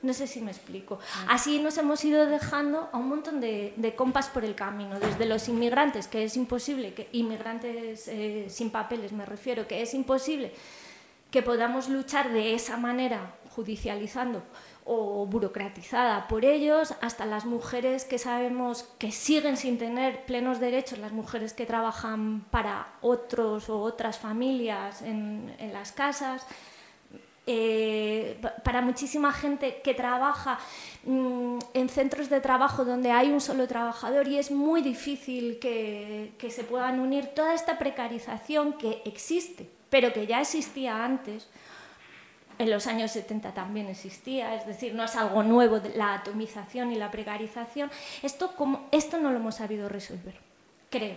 No sé si me explico. Así nos hemos ido dejando a un montón de, de compas por el camino, desde los inmigrantes, que es imposible, que inmigrantes eh, sin papeles me refiero, que es imposible que podamos luchar de esa manera, judicializando o burocratizada por ellos, hasta las mujeres que sabemos que siguen sin tener plenos derechos, las mujeres que trabajan para otros o otras familias en, las casas. Eh, para muchísima gente que trabaja mm, en centros de trabajo donde hay un solo trabajador y es muy difícil que, que, se puedan unir toda esta precarización que existe, pero que ya existía antes. En los años 70 también existía, es decir, no es algo nuevo la atomización y la precarización. Esto, como, esto no lo hemos sabido resolver, creo.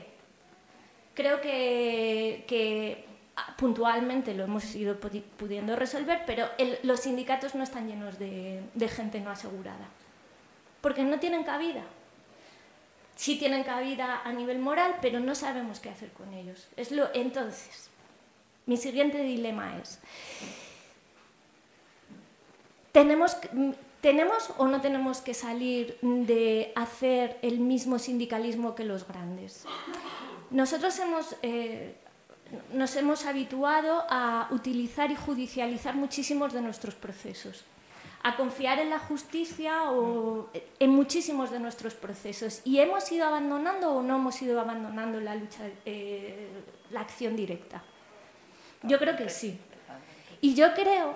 Creo que, que puntualmente lo hemos ido pudiendo resolver, pero los sindicatos no están llenos de, de, gente no asegurada, porque no tienen cabida. Sí tienen cabida a nivel moral, pero no sabemos qué hacer con ellos. Es lo, entonces, mi siguiente dilema es, ¿tenemos, ¿tenemos o no tenemos que salir de hacer el mismo sindicalismo que los grandes? Nosotros hemos... Eh, nos hemos habituado a utilizar y judicializar muchísimos de nuestros procesos, a confiar en la justicia o en muchísimos de nuestros procesos. ¿Y hemos ido abandonando o no hemos ido abandonando la lucha, eh, la acción directa? Yo creo que sí. Y yo creo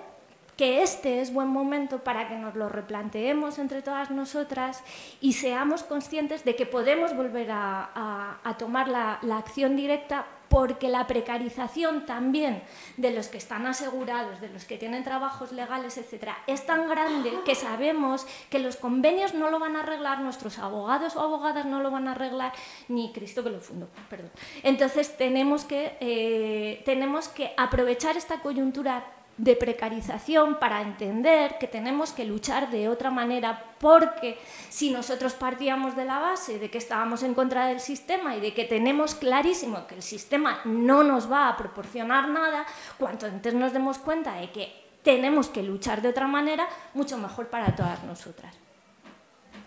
que este es buen momento para que nos lo replanteemos entre todas nosotras y seamos conscientes de que podemos volver a, tomar la acción directa porque la precarización también de los que están asegurados, de los que tienen trabajos legales, etcétera, es tan grande que sabemos que los convenios no lo van a arreglar, nuestros abogados o abogadas no lo van a arreglar, ni Cristo que lo fundó, perdón. Entonces tenemos que, eh, tenemos que aprovechar esta coyuntura de precarización para entender que tenemos que luchar de otra manera porque si nosotros partíamos de la base de que estábamos en contra del sistema y de que tenemos clarísimo que el sistema no nos va a proporcionar nada, cuanto antes nos demos cuenta de que tenemos que luchar de otra manera, mucho mejor para todas nosotras.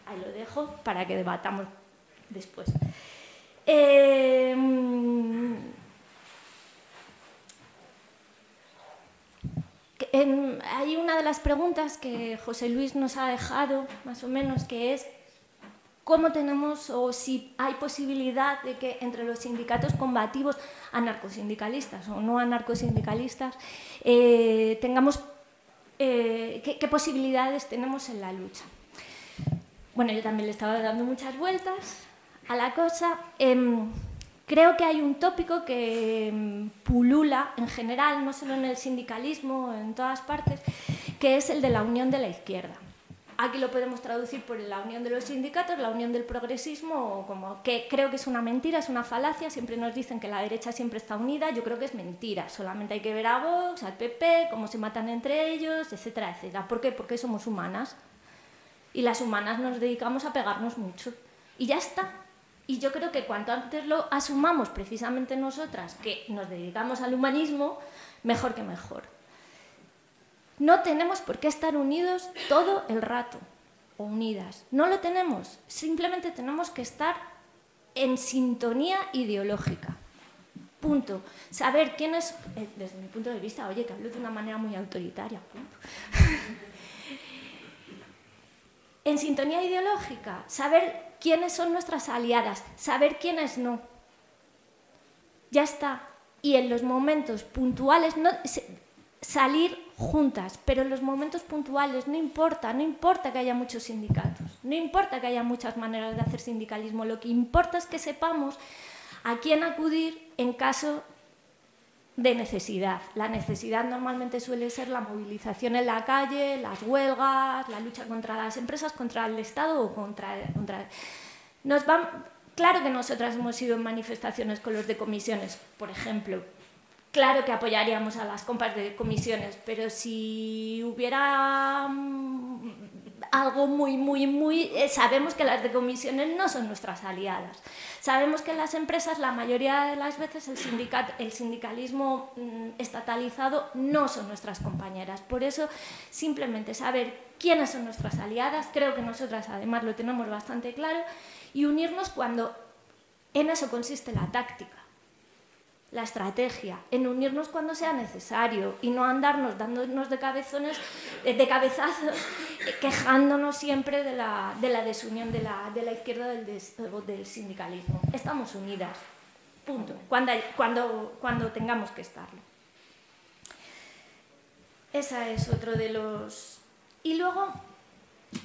Ahí lo dejo para que debatamos después. Eh, hay una de las preguntas que José Luis nos ha dejado, más o menos, que es cómo tenemos o si hay posibilidad de que entre los sindicatos combativos, anarcosindicalistas o no anarcosindicalistas, eh, tengamos eh, ¿qué, posibilidades tenemos en la lucha. Bueno, yo también le estaba dando muchas vueltas a la cosa. Eh, Creo que hay un tópico que mm, pulula en general, no solo en el sindicalismo, en todas partes, que es el de la unión de la izquierda. Aquí lo podemos traducir por la unión de los sindicatos, la unión del progresismo, como que creo que es una mentira, es una falacia. Siempre nos dicen que la derecha siempre está unida. Yo creo que es mentira. Solamente hay que ver a Vox, al PP, cómo se matan entre ellos, etcétera, etcétera. ¿Por qué? Porque somos humanas. Y las humanas nos dedicamos a pegarnos mucho. Y ya está. Y yo creo que cuanto antes lo asumamos precisamente nosotras, que nos dedicamos al humanismo, mejor que mejor. No tenemos por qué estar unidos todo el rato o unidas. No lo tenemos. Simplemente tenemos que estar en sintonía ideológica. Punto. Saber quién es, eh, desde mi punto de vista, oye, que hablo de una manera muy autoritaria. Punto. en sintonía ideológica, saber quiénes son nuestras aliadas, saber quiénes no. Ya está. Y en los momentos puntuales, no, salir juntas, pero en los momentos puntuales no importa, no importa que haya muchos sindicatos, no importa que haya muchas maneras de hacer sindicalismo, lo que importa es que sepamos a quién acudir en caso de necesidad. La necesidad normalmente suele ser la movilización en la calle, las huelgas, la lucha contra las empresas, contra el Estado o contra... contra... Nos van... Claro que nosotras hemos ido en manifestaciones con los de comisiones, por ejemplo, claro que apoyaríamos a las compas de comisiones, pero si hubiera mm, algo muy, muy, muy... eh, sabemos que las de comisiones no son nuestras aliadas. Sabemos que las empresas la mayoría de las veces el, sindicat- el sindicalismo mm, estatalizado no son nuestras compañeras. Por eso simplemente saber quiénes son nuestras aliadas, creo que nosotras además lo tenemos bastante claro, y unirnos cuando en eso consiste la táctica la estrategia, en unirnos cuando sea necesario y no andarnos dándonos de cabezones, eh, de cabezazos, eh, quejándonos siempre de la, de la desunión de la, de la izquierda del, del sindicalismo. Estamos unidas, punto, cuando, cuando, cuando tengamos que estarlo. Esa es otro de los... Y luego,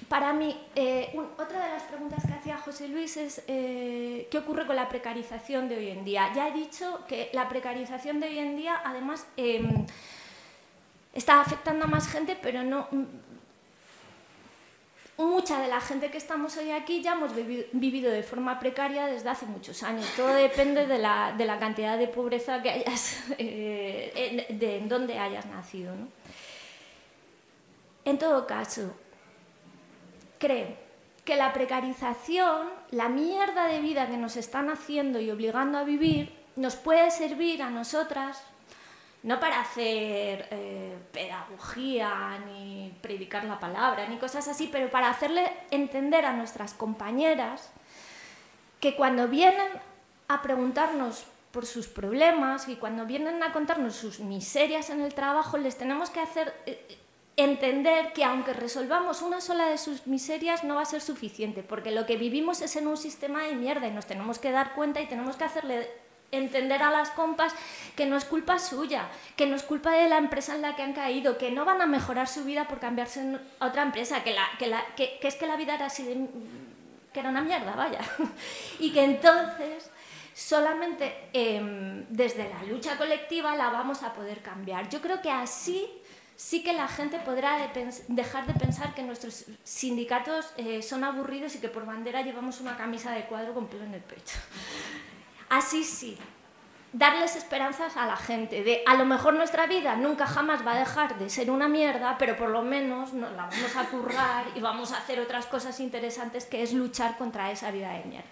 para mí, eh, otra de las preguntas que hacía José Luis es eh, ¿qué ocurre con la precarización de hoy en día? Ya he dicho que la precarización de hoy en día, además, em, está afectando a más gente, pero no... mm, Mucha de la gente que estamos hoy aquí ya hemos vivi- vivido de forma precaria desde hace muchos años. Todo depende de la, de la cantidad de pobreza que hayas, eh, en- de en dónde hayas nacido. En todo caso, creo que la precarización, la mierda de vida que nos están haciendo y obligando a vivir, nos puede servir a nosotras, no para hacer eh, pedagogía, ni predicar la palabra, ni cosas así, pero para hacerle entender a nuestras compañeras que cuando vienen a preguntarnos por sus problemas y cuando vienen a contarnos sus miserias en el trabajo, les tenemos que hacer eh, entender que aunque resolvamos una sola de sus miserias no va a ser suficiente, porque lo que vivimos es en un sistema de mierda y nos tenemos que dar cuenta y tenemos que hacerle entender a las compas que no es culpa suya, que no es culpa de la empresa en la que han caído, que no van a mejorar su vida por cambiarse a otra empresa, que, la, que, la, que, que es que la vida era así de que era una mierda, vaya. y que entonces solamente em, desde la lucha colectiva la vamos a poder cambiar. Yo creo que así sí que la gente podrá dejar de pensar que nuestros sindicatos eh, son aburridos y que por bandera llevamos una camisa de cuadro con pelo en el pecho. Así sí, darles esperanzas a la gente de a lo mejor nuestra vida nunca jamás va a dejar de ser una mierda, pero por lo menos nos la vamos a currar y vamos a hacer otras cosas interesantes que es luchar contra esa vida de mierda.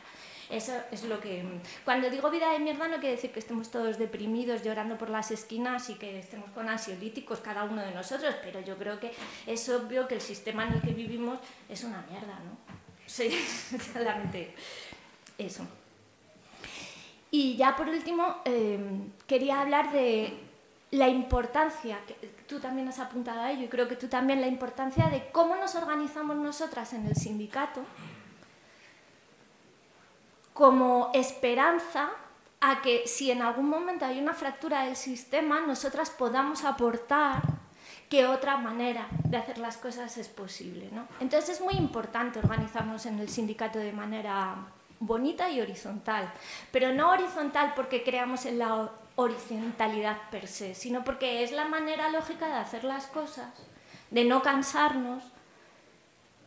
Eso es lo que... Cuando digo vida de mierda no quiere decir que estemos todos deprimidos llorando por las esquinas y que estemos con ansiolíticos cada uno de nosotros, pero yo creo que es obvio que el sistema en el que vivimos es una mierda, ¿no? Sí, solamente eso. Y ya por último, eh, quería hablar de la importancia, que tú también has apuntado a ello, y creo que tú también, la importancia de cómo nos organizamos nosotras en el sindicato como esperanza a que si en algún momento hay una fractura del sistema, nosotras podamos aportar que otra manera de hacer las cosas es posible. ¿no? Entonces es muy importante organizarnos en el sindicato de manera bonita y horizontal, pero no horizontal porque creamos en la horizontalidad per se, sino porque es la manera lógica de hacer las cosas, de no cansarnos,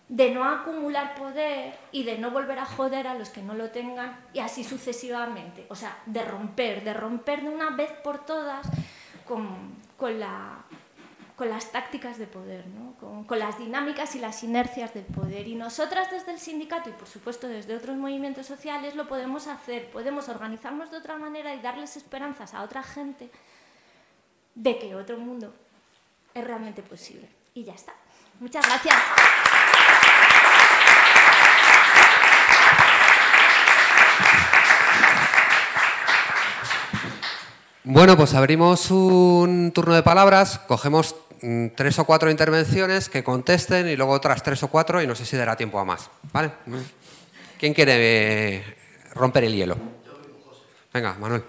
de no acumular poder y de no volver a joder a los que no lo tengan y así sucesivamente. O sea, de romper, de romper de una vez por todas con, con, la, con las tácticas de poder, ¿no? con, con las dinámicas y las inercias del poder. Y nosotras desde el sindicato y por supuesto desde otros movimientos sociales lo podemos hacer, podemos organizarnos de otra manera y darles esperanzas a otra gente de que otro mundo es realmente posible. Y ya está. Muchas gracias. Bueno, pues abrimos un turno de palabras, cogemos mm, tres o cuatro intervenciones que contesten y luego otras tres o cuatro y no sé si dará tiempo a más. ¿Vale? ¿Quién quiere eh, romper el hielo? Venga, Manuel.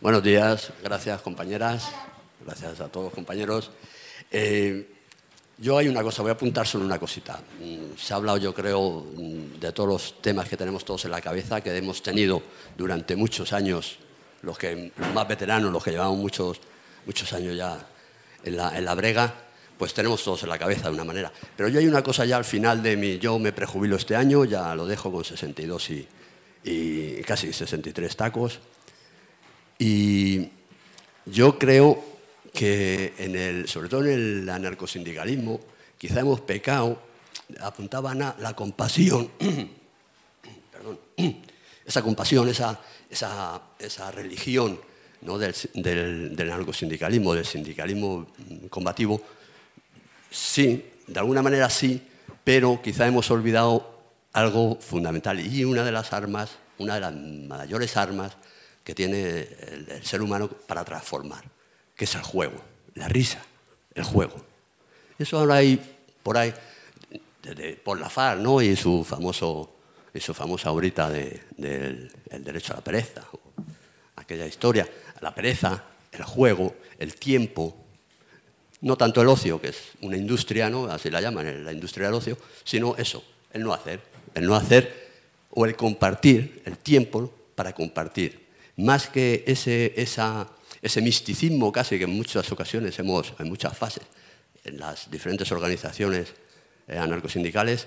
Buenos días, gracias compañeras, gracias a todos compañeros. Eh, yo hay una cosa, voy a apuntar solo una cosita. Mm, Se ha hablado, yo creo, mm, de todos los temas que tenemos todos en la cabeza, que hemos tenido durante muchos años, los, que, más veteranos, los que llevamos muchos, muchos años ya en la, en la brega. pues tenemos todos en la cabeza de una manera. Pero yo hay una cosa ya al final de mi, yo me prejubilo este año, ya lo dejo con 62 y, y casi 63 tacos. Y yo creo que, sobre todo en el anarcosindicalismo, quizá hemos pecado, apuntaban a la compasión, perdón, esa compasión, esa, esa, esa religión ¿no? del, del, del anarcosindicalismo, del sindicalismo combativo, sí, de alguna manera sí, pero quizá hemos olvidado algo fundamental. Y una de las armas, una de las mayores armas que tiene el ser humano para transformar, que es el juego, la risa, el juego. Eso ahora hay por ahí, por la FAR, ¿no? Y su famoso, su famosa ahorita del de, el derecho a la pereza, aquella historia, la pereza, el juego, el tiempo, no tanto el ocio, que es una industria, ¿no? así la llaman, la industria del ocio, sino eso, el no hacer, el no hacer o el compartir, el tiempo para compartir. Más que ese, esa, ese misticismo casi que en muchas ocasiones hemos, en muchas fases, en las diferentes organizaciones eh, anarcosindicales,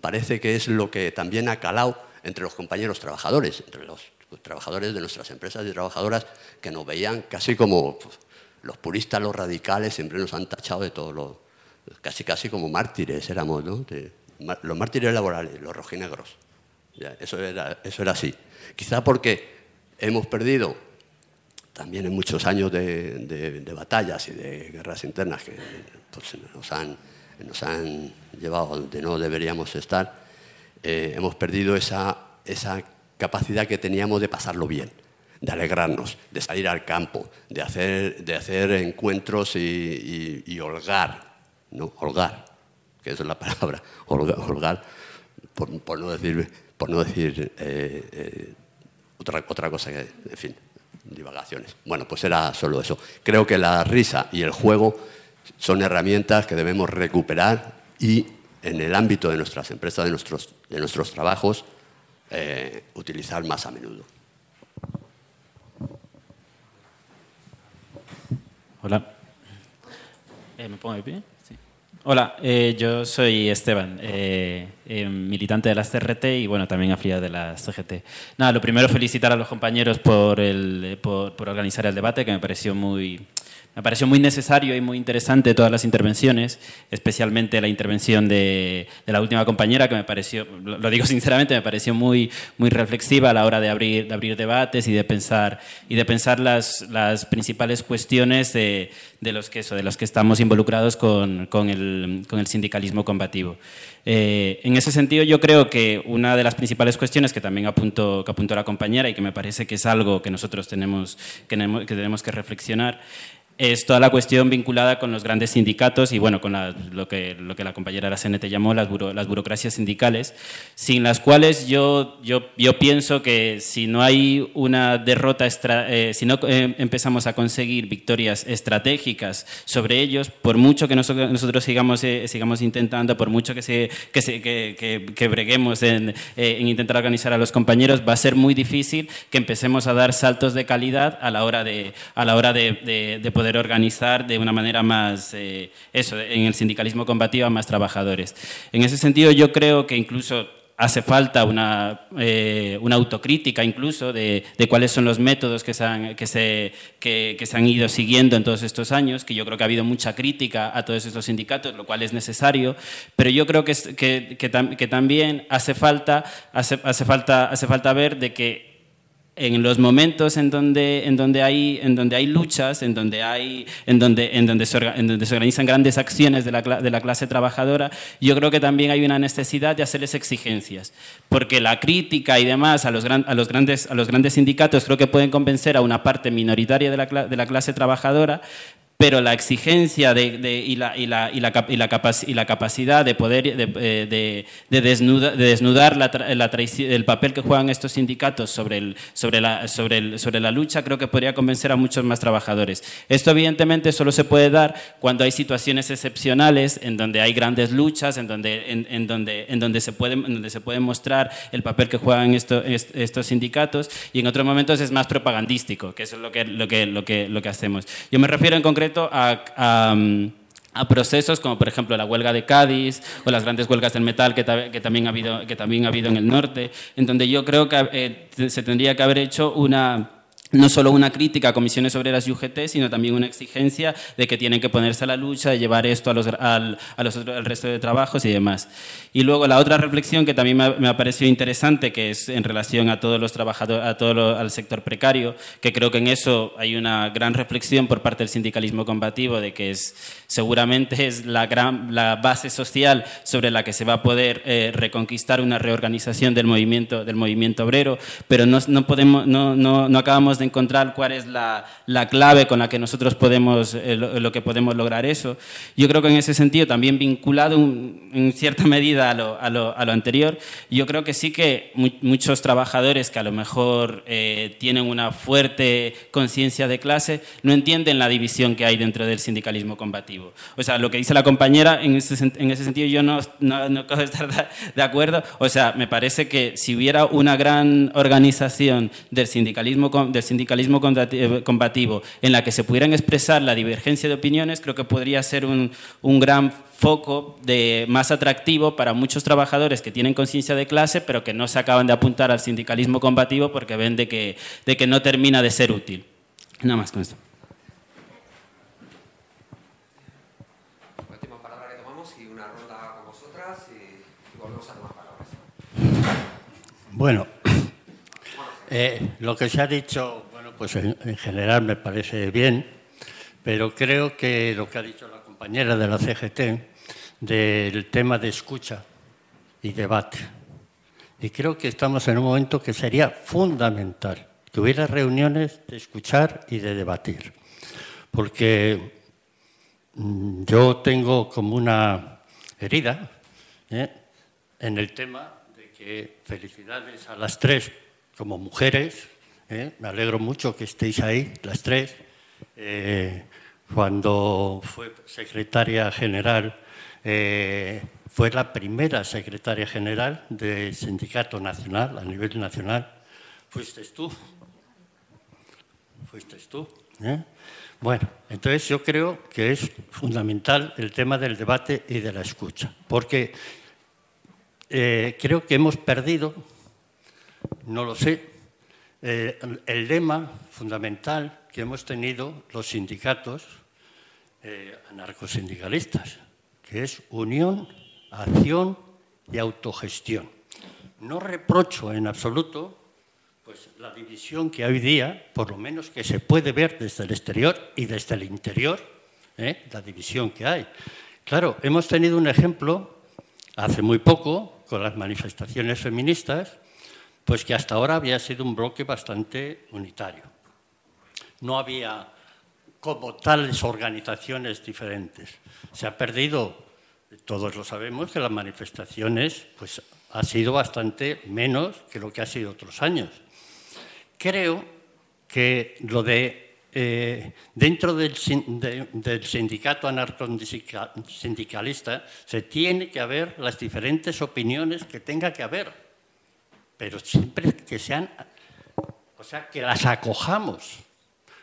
parece que es lo que también ha calado entre los compañeros trabajadores, entre los trabajadores de nuestras empresas y trabajadoras que nos veían casi como pues, los puristas, los radicales, siempre nos han tachado de todo lo, casi casi como mártires éramos, ¿no? Los mártires laborales, los rojinegros. Eso, era, eso era así. Quizá porque hemos perdido también en muchos años de, batallas y de guerras internas que pues, nos, han, llevado donde no deberíamos estar, eh, hemos perdido esa, capacidad que teníamos de pasarlo bien de alegrarnos, de salir al campo, de hacer, encuentros y, holgar, ¿no? Holgar, que es la palabra, holgar, holgar por, por, no decir, por no decir eh, eh, otra, otra cosa que, en fin, divagaciones. Bueno, pues era solo eso. Creo que la risa y el juego son herramientas que debemos recuperar y en el ámbito de nuestras empresas, de nuestros, de nuestros trabajos, eh, utilizar más a menudo. Hola. Eh, ¿Me pongo de pie? Hola, eh, yo soy Esteban, eh, militante de las CRT y bueno, también afiliado de las CGT. Nada, lo primero felicitar a los compañeros por, el, por, por organizar el debate, que me pareció muy, me pareció muy necesario y muy interesante todas las intervenciones, especialmente la intervención de, la última compañera, que me pareció, lo digo sinceramente, me pareció muy, muy reflexiva a la hora de abrir, de abrir debates y de pensar, y de pensar las, las principales cuestiones de, de, los que, de los que estamos involucrados con, con, el, con el sindicalismo combativo. Eh, en ese sentido, yo creo que una de las principales cuestiones que también apuntó, que apuntó la compañera y que me parece que es algo que nosotros tenemos que, tenemos que reflexionar es toda la cuestión vinculada con los grandes sindicatos y bueno, con la, lo, que, lo, que, la compañera Aracene llamó las, buro, las, burocracias sindicales, sin las cuales yo, yo, yo pienso que si no hay una derrota, extra, eh, si no eh, empezamos a conseguir victorias estratégicas sobre ellos, por mucho que nosotros, nosotros sigamos, eh, sigamos intentando, por mucho que, se, que, se, que, que breguemos en, en, intentar organizar a los compañeros, va a ser muy difícil que empecemos a dar saltos de calidad a la hora de, a la hora de, de poder poder organizar de una manera más, eh, eso, en el sindicalismo combativo a más trabajadores. En ese sentido, yo creo que incluso hace falta una, eh, una autocrítica incluso de, de, cuáles son los métodos que se, han, que, se, que, que se, han, ido siguiendo en todos estos años, que yo creo que ha habido mucha crítica a todos estos sindicatos, lo cual es necesario, pero yo creo que, que también hace falta, hace, hace, falta, hace falta ver de que en los momentos en donde, en donde, hay, en donde hay luchas, en donde, hay, en donde, en donde, se, en donde se organizan grandes acciones de la, de la clase trabajadora, yo creo que también hay una necesidad de hacerles exigencias, porque la crítica y demás a los, gran, a los, grandes, a los grandes sindicatos creo que pueden convencer a una parte minoritaria de la, de la clase trabajadora, pero la exigencia de, de, y, la, y, la, y, la, y, la y, la, capacidad de poder de, de, de desnuda, desnudar la, el papel que juegan estos sindicatos sobre, el, sobre, la, sobre, el, sobre la lucha creo que podría convencer a muchos más trabajadores. Esto evidentemente solo se puede dar cuando hay situaciones excepcionales en donde hay grandes luchas, en donde, en, en donde, en donde, se, puede, en donde se puede mostrar el papel que juegan esto, estos sindicatos y en otros momentos es más propagandístico, que eso es lo que, lo que, lo que, lo que hacemos. Yo me refiero en concreto a, a, a procesos como por ejemplo la huelga de Cádiz o las grandes huelgas del metal que, también, ha habido, que también ha habido en el norte, en donde yo creo que eh, se tendría que haber hecho una no solo una crítica a comisiones obreras y UGT, sino también una exigencia de que tienen que ponerse a la lucha, de llevar esto a los, al, al resto de trabajos y demás. Y luego la otra reflexión que también me ha, parecido interesante, que es en relación a todos los trabajadores, a todo al sector precario, que creo que en eso hay una gran reflexión por parte del sindicalismo combativo, de que es, seguramente es la, gran, la base social sobre la que se va a poder eh, reconquistar una reorganización del movimiento, del movimiento obrero, pero no, no podemos, no, no, no acabamos de encontrar cuál es la, la clave con la que nosotros podemos, eh, lo, que podemos lograr eso. Yo creo que en ese sentido, también vinculado en cierta medida a lo, a, lo, a lo, anterior, yo creo que sí que muchos trabajadores que a lo mejor eh, tienen una fuerte conciencia de clase no entienden la división que hay dentro del sindicalismo combativo. O sea, lo que dice la compañera, en ese, en ese sentido yo no, no, no puedo estar de acuerdo. O sea, me parece que si hubiera una gran organización del sindicalismo, del sindicalismo eh, combativo en la que se pudieran expresar la divergencia de opiniones, creo que podría ser un, un gran foco de, más atractivo para muchos trabajadores que tienen conciencia de clase, pero que no se acaban de apuntar al sindicalismo combativo porque ven de que, de que no termina de ser útil. Nada más con esto. Última palabra que tomamos y una ronda con vosotras y, volvemos a tomar palabras. Bueno, eh, lo que se ha dicho, bueno, pues en, general me parece bien, pero creo que lo que ha dicho la compañera de la CGT del tema de escucha y debate. Y creo que estamos en un momento que sería fundamental que hubiera reuniones de escuchar y de debatir. Porque mm, yo tengo como una herida ¿eh? en el tema de que felicidades a las tres como mujeres. ¿eh? Me alegro mucho que estéis ahí, las tres. Eh, cuando fue secretaria general, eh, fue la primera secretaria general del sindicato nacional, a nivel nacional. Fuiste tú. Fuiste tú. Bueno, entonces yo creo que es fundamental el tema del debate y de la escucha, porque creo que hemos perdido no lo sé. Eh, el lema fundamental que hemos tenido los sindicatos eh, anarcosindicalistas, que es unión, acción y autogestión. No reprocho en absoluto pues, la división que hoy día, por lo menos que se puede ver desde el exterior y desde el interior, ¿eh? la división que hay. Claro, hemos tenido un ejemplo hace muy poco con las manifestaciones feministas pues que hasta ahora había sido un bloque bastante unitario. No había como tales organizaciones diferentes. Se ha perdido, todos lo sabemos, que las manifestaciones pues, ha sido bastante menos que lo que ha sido otros años. Creo que lo de eh, dentro del, del sindicato anarcosindicalista se tiene que haber las diferentes opiniones que tenga que haber pero siempre que sean, o sea, que las acojamos,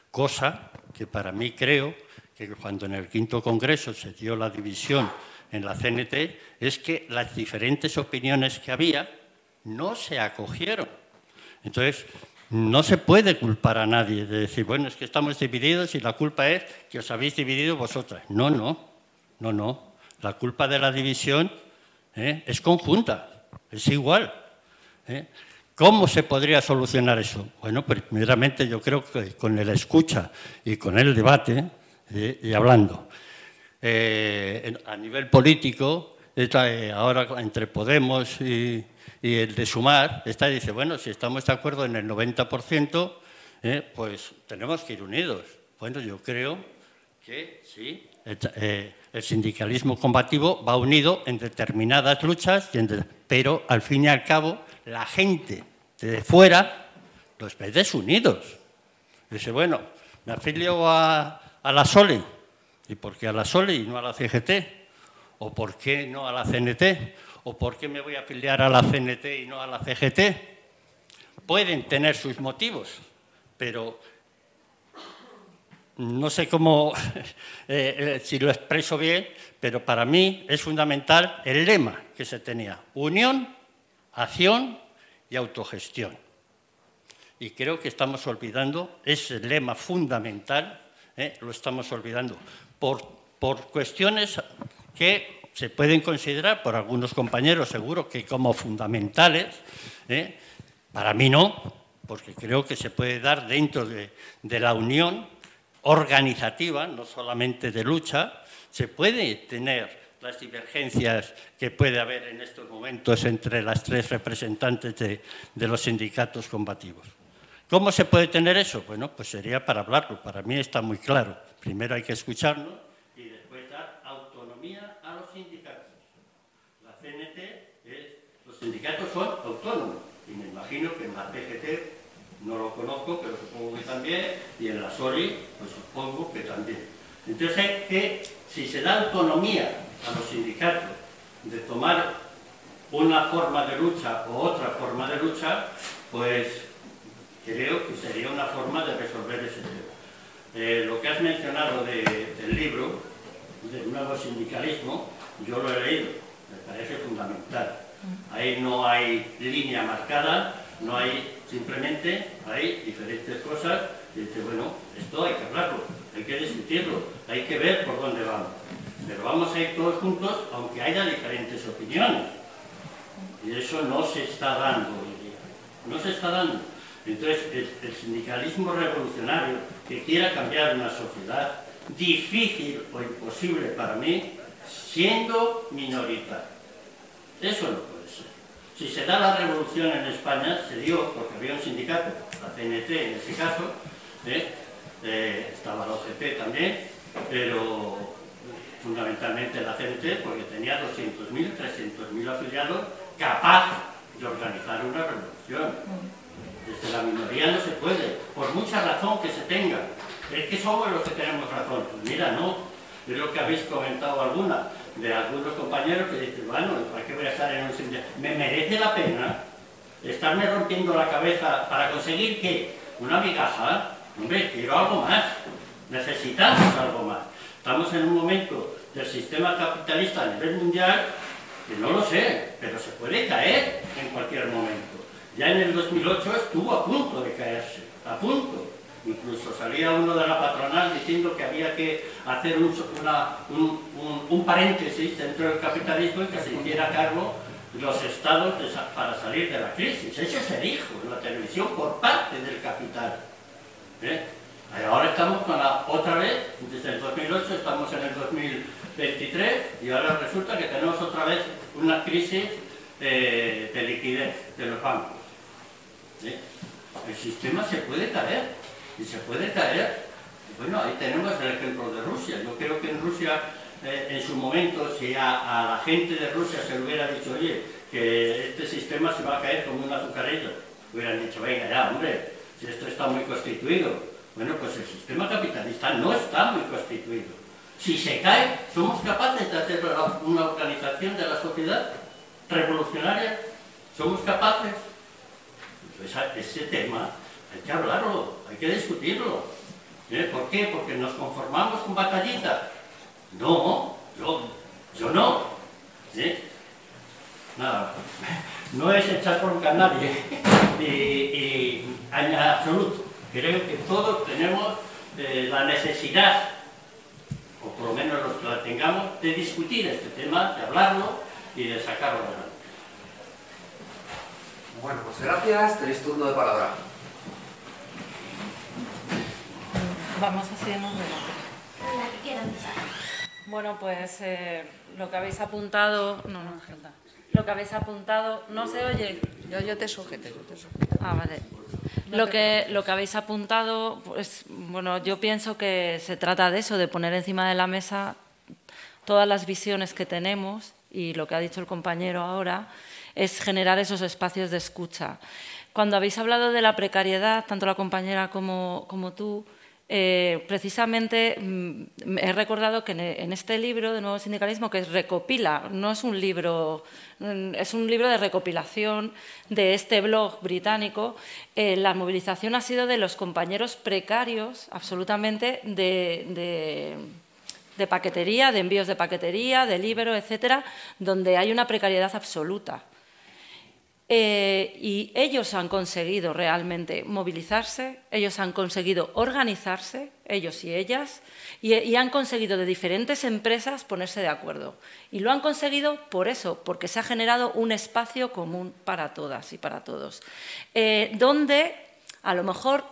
cosa que para mí creo que cuando en el quinto congreso se dio la división en la CNT, es que las diferentes opiniones que había no se acogieron. Entonces, no se puede culpar a nadie de decir, bueno, es que estamos divididos y la culpa es que os habéis dividido vosotras. No, no, no, no. La culpa de la división ¿eh? es conjunta, es igual. ¿Eh? ¿Cómo se podría solucionar eso? Bueno, primeramente yo creo que con la escucha y con el debate ¿eh? y hablando. Eh, a nivel político, ahora entre Podemos y, el de Sumar, está dice, bueno, si estamos de acuerdo en el 90%, pues tenemos que ir unidos. Bueno, yo creo que sí, el sindicalismo combativo va unido en determinadas luchas, pero al fin y al cabo la gente de fuera los ve desunidos. Dice, bueno, me afilio a, la SOLE. ¿Y por qué a la SOLE y no a la CGT? ¿O por qué no a la CNT? ¿O por qué me voy a afiliar a la CNT y no a la CGT? Pueden tener sus motivos, pero no sé cómo, eh, eh, si lo expreso bien, pero para mí es fundamental el lema que se tenía, unión, acción y autogestión. Y creo que estamos olvidando ese lema fundamental, ¿eh? lo estamos olvidando, por, por cuestiones que se pueden considerar por algunos compañeros seguro que como fundamentales, ¿eh? para mí no, porque creo que se puede dar dentro de, de la unión organizativa, no solamente de lucha, se puede tener las divergencias que puede haber en estos momentos entre las tres representantes de, de, los sindicatos combativos. ¿Cómo se puede tener eso? Bueno, pues sería para hablarlo. Para mí está muy claro. Primero hay que escucharlo y después dar autonomía a los sindicatos. La CNT es, los sindicatos son autónomos y me imagino que en la PGT no lo conozco, pero supongo que también, y en la SORI, pues supongo que también. Entonces, que si se da autonomía a los sindicatos de tomar una forma de lucha o otra forma de lucha, pues creo que sería una forma de resolver ese tema. Eh, lo que has mencionado de, del libro, del nuevo sindicalismo, yo lo he leído, me parece fundamental. Ahí no hay línea marcada, no hay, simplemente hay diferentes cosas y dice, bueno, esto hay que hablarlo, hay que discutirlo, hay que ver por dónde vamos. Pero vamos a ir todos juntos, aunque haya diferentes opiniones. Y eso no se está dando hoy día. No se está dando. Entonces, el, el sindicalismo revolucionario que quiera cambiar una sociedad difícil o imposible para mí, siendo minoritario. Eso no puede ser. Si se da la revolución en España, se dio porque había un sindicato, la CNT en ese caso, ¿eh? Eh, estaba la OGT también, pero fundamentalmente la CNT porque tenía 200.000, 300.000 afiliados capaz de organizar una revolución. Desde la minoría no se puede, por mucha razón que se tenga. Es que somos los que tenemos razón. Pues mira, no. Creo que habéis comentado alguna de algunos compañeros que dicen, bueno, ¿para qué voy a estar en un sindicato? ¿Me merece la pena estarme rompiendo la cabeza para conseguir que una migaja? Hombre, quiero algo más. Necesitamos algo más. Estamos en un momento del sistema capitalista a nivel mundial que no lo sé, pero se puede caer en cualquier momento. Ya en el 2008 estuvo a punto de caerse, a punto. Incluso salía uno de la patronal diciendo que había que hacer un, paréntesis dentro del capitalismo y que se hiciera cargo los estados para salir de la crisis. Eso se dijo en la televisión por parte del capital. ¿Eh? Ahora estamos con la otra vez, desde el 2008 estamos en el 2023 y ahora resulta que tenemos otra vez una crisis de liquidez de los bancos. ¿Eh? El sistema se puede caer y se puede caer. Bueno, ahí tenemos el ejemplo de Rusia. Yo creo que en Rusia, eh, en su momento, si a, la gente de Rusia se le hubiera dicho, oye, que este sistema se va a caer como un azucarillo, hubieran dicho, venga ya, hombre, si esto está muy constituido. Bueno, pues el sistema capitalista no está muy constituido. Si se cae, ¿somos capaces de hacer una organización de la sociedad revolucionaria? ¿Somos capaces? Pues ese tema hay que hablarlo, hay que discutirlo. ¿Eh? ¿Por qué? Porque nos conformamos con batallitas. No, yo, yo no. ¿Eh? Nada, no es echar por a nadie y, y, absoluto. Creo que todos tenemos eh, la necesidad, o por lo menos los que la tengamos, de discutir este tema, de hablarlo y de sacarlo adelante. Bueno, pues gracias. Tenéis turno de palabra. Vamos haciendo Bueno, pues eh, lo que habéis apuntado... No, no, Lo que habéis apuntado... ¿No se oye? Yo, yo te sujeto, yo te sujeto. Ah, vale. Lo que, lo que habéis apuntado, pues bueno, yo pienso que se trata de eso, de poner encima de la mesa todas las visiones que tenemos y lo que ha dicho el compañero ahora es generar esos espacios de escucha. Cuando habéis hablado de la precariedad, tanto la compañera como, como tú, eh, precisamente mm, he recordado que en este libro de Nuevo Sindicalismo, que recopila, no es un libro, mm, es un libro de recopilación de este blog británico, eh, la movilización ha sido de los compañeros precarios, absolutamente, de, de paquetería, de envíos de paquetería, de libro, etcétera, donde hay una precariedad absoluta. Eh, y ellos han conseguido realmente movilizarse, ellos han conseguido organizarse, ellos y ellas, y, han conseguido de diferentes empresas ponerse de acuerdo. Y lo han conseguido por eso, porque se ha generado un espacio común para todas y para todos, eh, donde a lo mejor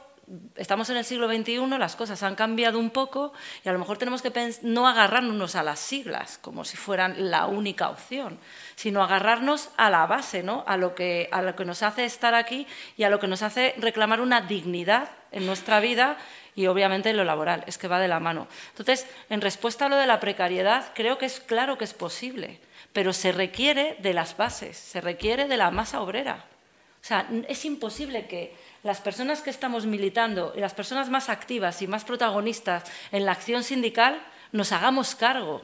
estamos en el siglo XXI, las cosas han cambiado un poco y a lo mejor tenemos que no agarrarnos a las siglas como si fueran la única opción, sino agarrarnos a la base, ¿no? a, lo que, a lo que nos hace estar aquí y a lo que nos hace reclamar una dignidad en nuestra vida y obviamente en lo laboral, es que va de la mano. Entonces, en respuesta a lo de la precariedad, creo que es claro que es posible, pero se requiere de las bases, se requiere de la masa obrera. O sea, es imposible que las personas que estamos militando y las personas más activas y más protagonistas en la acción sindical nos hagamos cargo.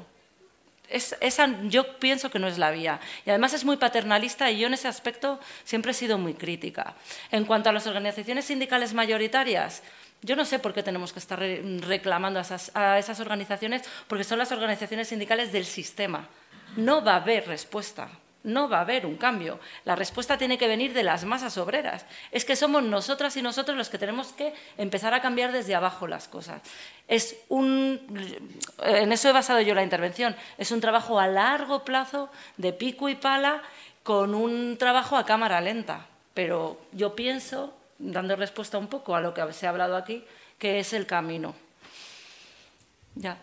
esa yo pienso que no es la vía. Y además es muy paternalista y yo en ese aspecto siempre he sido muy crítica. En cuanto a las organizaciones sindicales mayoritarias, yo no sé por qué tenemos que estar reclamando a esas organizaciones, porque son las organizaciones sindicales del sistema. No va a haber respuesta no va a haber un cambio. La respuesta tiene que venir de las masas obreras. Es que somos nosotras y nosotros los que tenemos que empezar a cambiar desde abajo las cosas. Es un, en eso he basado yo la intervención. Es un trabajo a largo plazo, de pico y pala, con un trabajo a cámara lenta. Pero yo pienso, dando respuesta un poco a lo que se ha hablado aquí, que es el camino. Ya.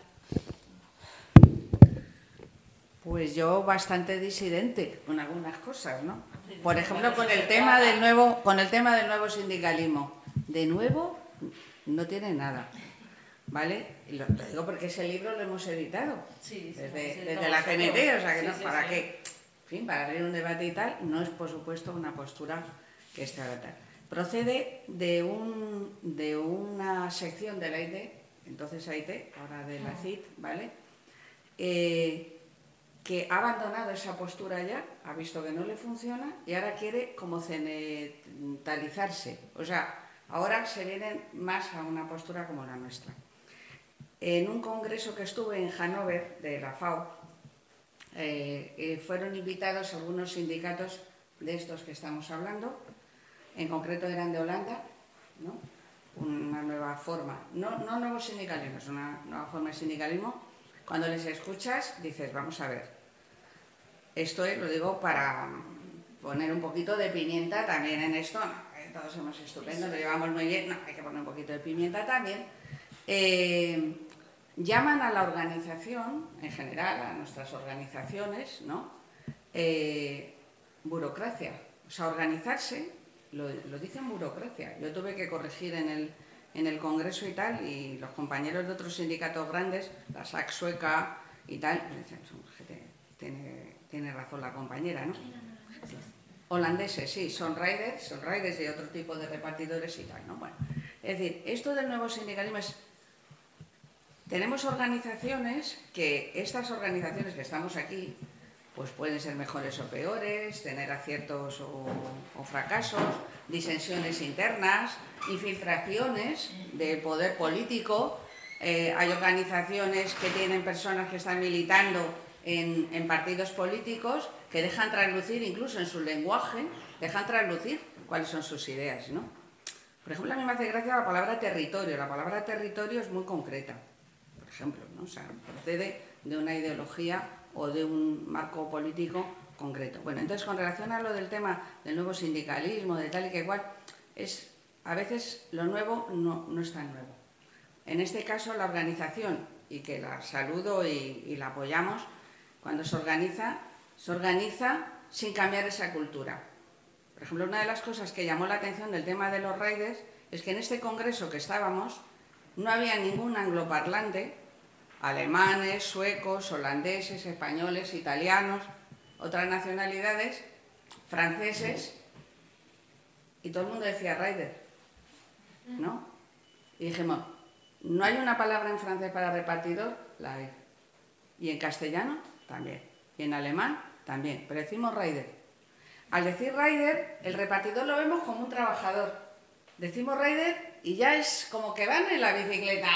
Pues yo bastante disidente con algunas cosas, ¿no? Por ejemplo, con el tema del nuevo, con el tema del nuevo sindicalismo. De nuevo, no tiene nada. ¿Vale? lo, digo porque ese libro lo hemos editado desde, la CNT, o sea que no, para que, en fin, para abrir un debate y tal, no es por supuesto una postura que esté tal. Procede de, un, de una sección de la IT, entonces IT, ahora de la ah. CIT, ¿vale? Eh, que ha abandonado esa postura ya, ha visto que no le funciona y ahora quiere como cenetalizarse. O sea, ahora se vienen más a una postura como la nuestra. En un congreso que estuve en Hannover de la FAO, eh, eh, fueron invitados algunos sindicatos de estos que estamos hablando, en concreto eran de Holanda, ¿no? una nueva forma, no, no nuevos sindicalismos, una nueva forma de sindicalismo cuando les escuchas, dices, vamos a ver, esto es, lo digo para poner un poquito de pimienta también en esto, eh, todos somos estupendos, lo llevamos muy bien, no, hay que poner un poquito de pimienta también. Eh, llaman a la organización, en general, a nuestras organizaciones, ¿no? Eh, burocracia. O sea, organizarse, lo, lo, dicen burocracia. Yo tuve que corregir en el, en el Congreso y tal, y los compañeros de otros sindicatos grandes, la SAC sueca y tal, me decían, tiene, tiene razón la compañera, ¿no? Holandeses, sí, son riders, son riders y otro tipo de repartidores y tal, ¿no? Bueno, es decir, esto del nuevo sindicalismo es... Tenemos organizaciones que, estas organizaciones que estamos aquí, pues pueden ser mejores o peores, tener aciertos o, fracasos, disensiones internas, infiltraciones de poder político. Eh, hay organizaciones que tienen personas que están militando en, partidos políticos que dejan traslucir, incluso en su lenguaje, dejan traslucir cuáles son sus ideas. ¿no? Por ejemplo, a mí me hace gracia la palabra territorio. La palabra territorio es muy concreta, por ejemplo, ¿no? procede de una ideología o de un marco político concreto. Bueno, entonces con relación a lo del tema del nuevo sindicalismo, de tal y que igual, es a veces lo nuevo no, no es tan nuevo. En este caso, la organización, y que la saludo y, y la apoyamos, cuando se organiza, se organiza sin cambiar esa cultura. Por ejemplo, una de las cosas que llamó la atención del tema de los raiders es que en este congreso que estábamos no había ningún angloparlante alemanes, suecos, holandeses, españoles, italianos, otras nacionalidades, franceses, y todo el mundo decía Raider, ¿no? Y dijimos, no hay una palabra en francés para repartidor, la hay. Y en castellano también. Y en alemán también. Pero decimos rider. Al decir rider, el repartidor lo vemos como un trabajador. Decimos rider y ya es como que van en la bicicleta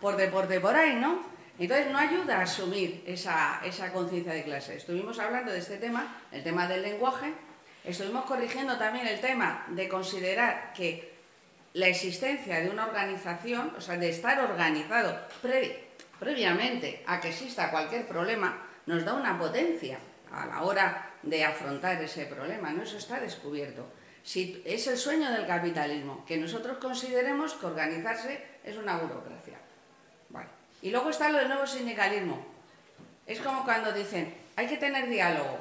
por deporte por ahí, ¿no? Entonces no ayuda a asumir esa, esa conciencia de clase. Estuvimos hablando de este tema, el tema del lenguaje, estuvimos corrigiendo también el tema de considerar que la existencia de una organización, o sea, de estar organizado previamente a que exista cualquier problema, nos da una potencia a la hora de afrontar ese problema, ¿no? Eso está descubierto. Si es el sueño del capitalismo, que nosotros consideremos que organizarse es una burocracia. Y luego está lo del nuevo sindicalismo. Es como cuando dicen, hay que tener diálogo.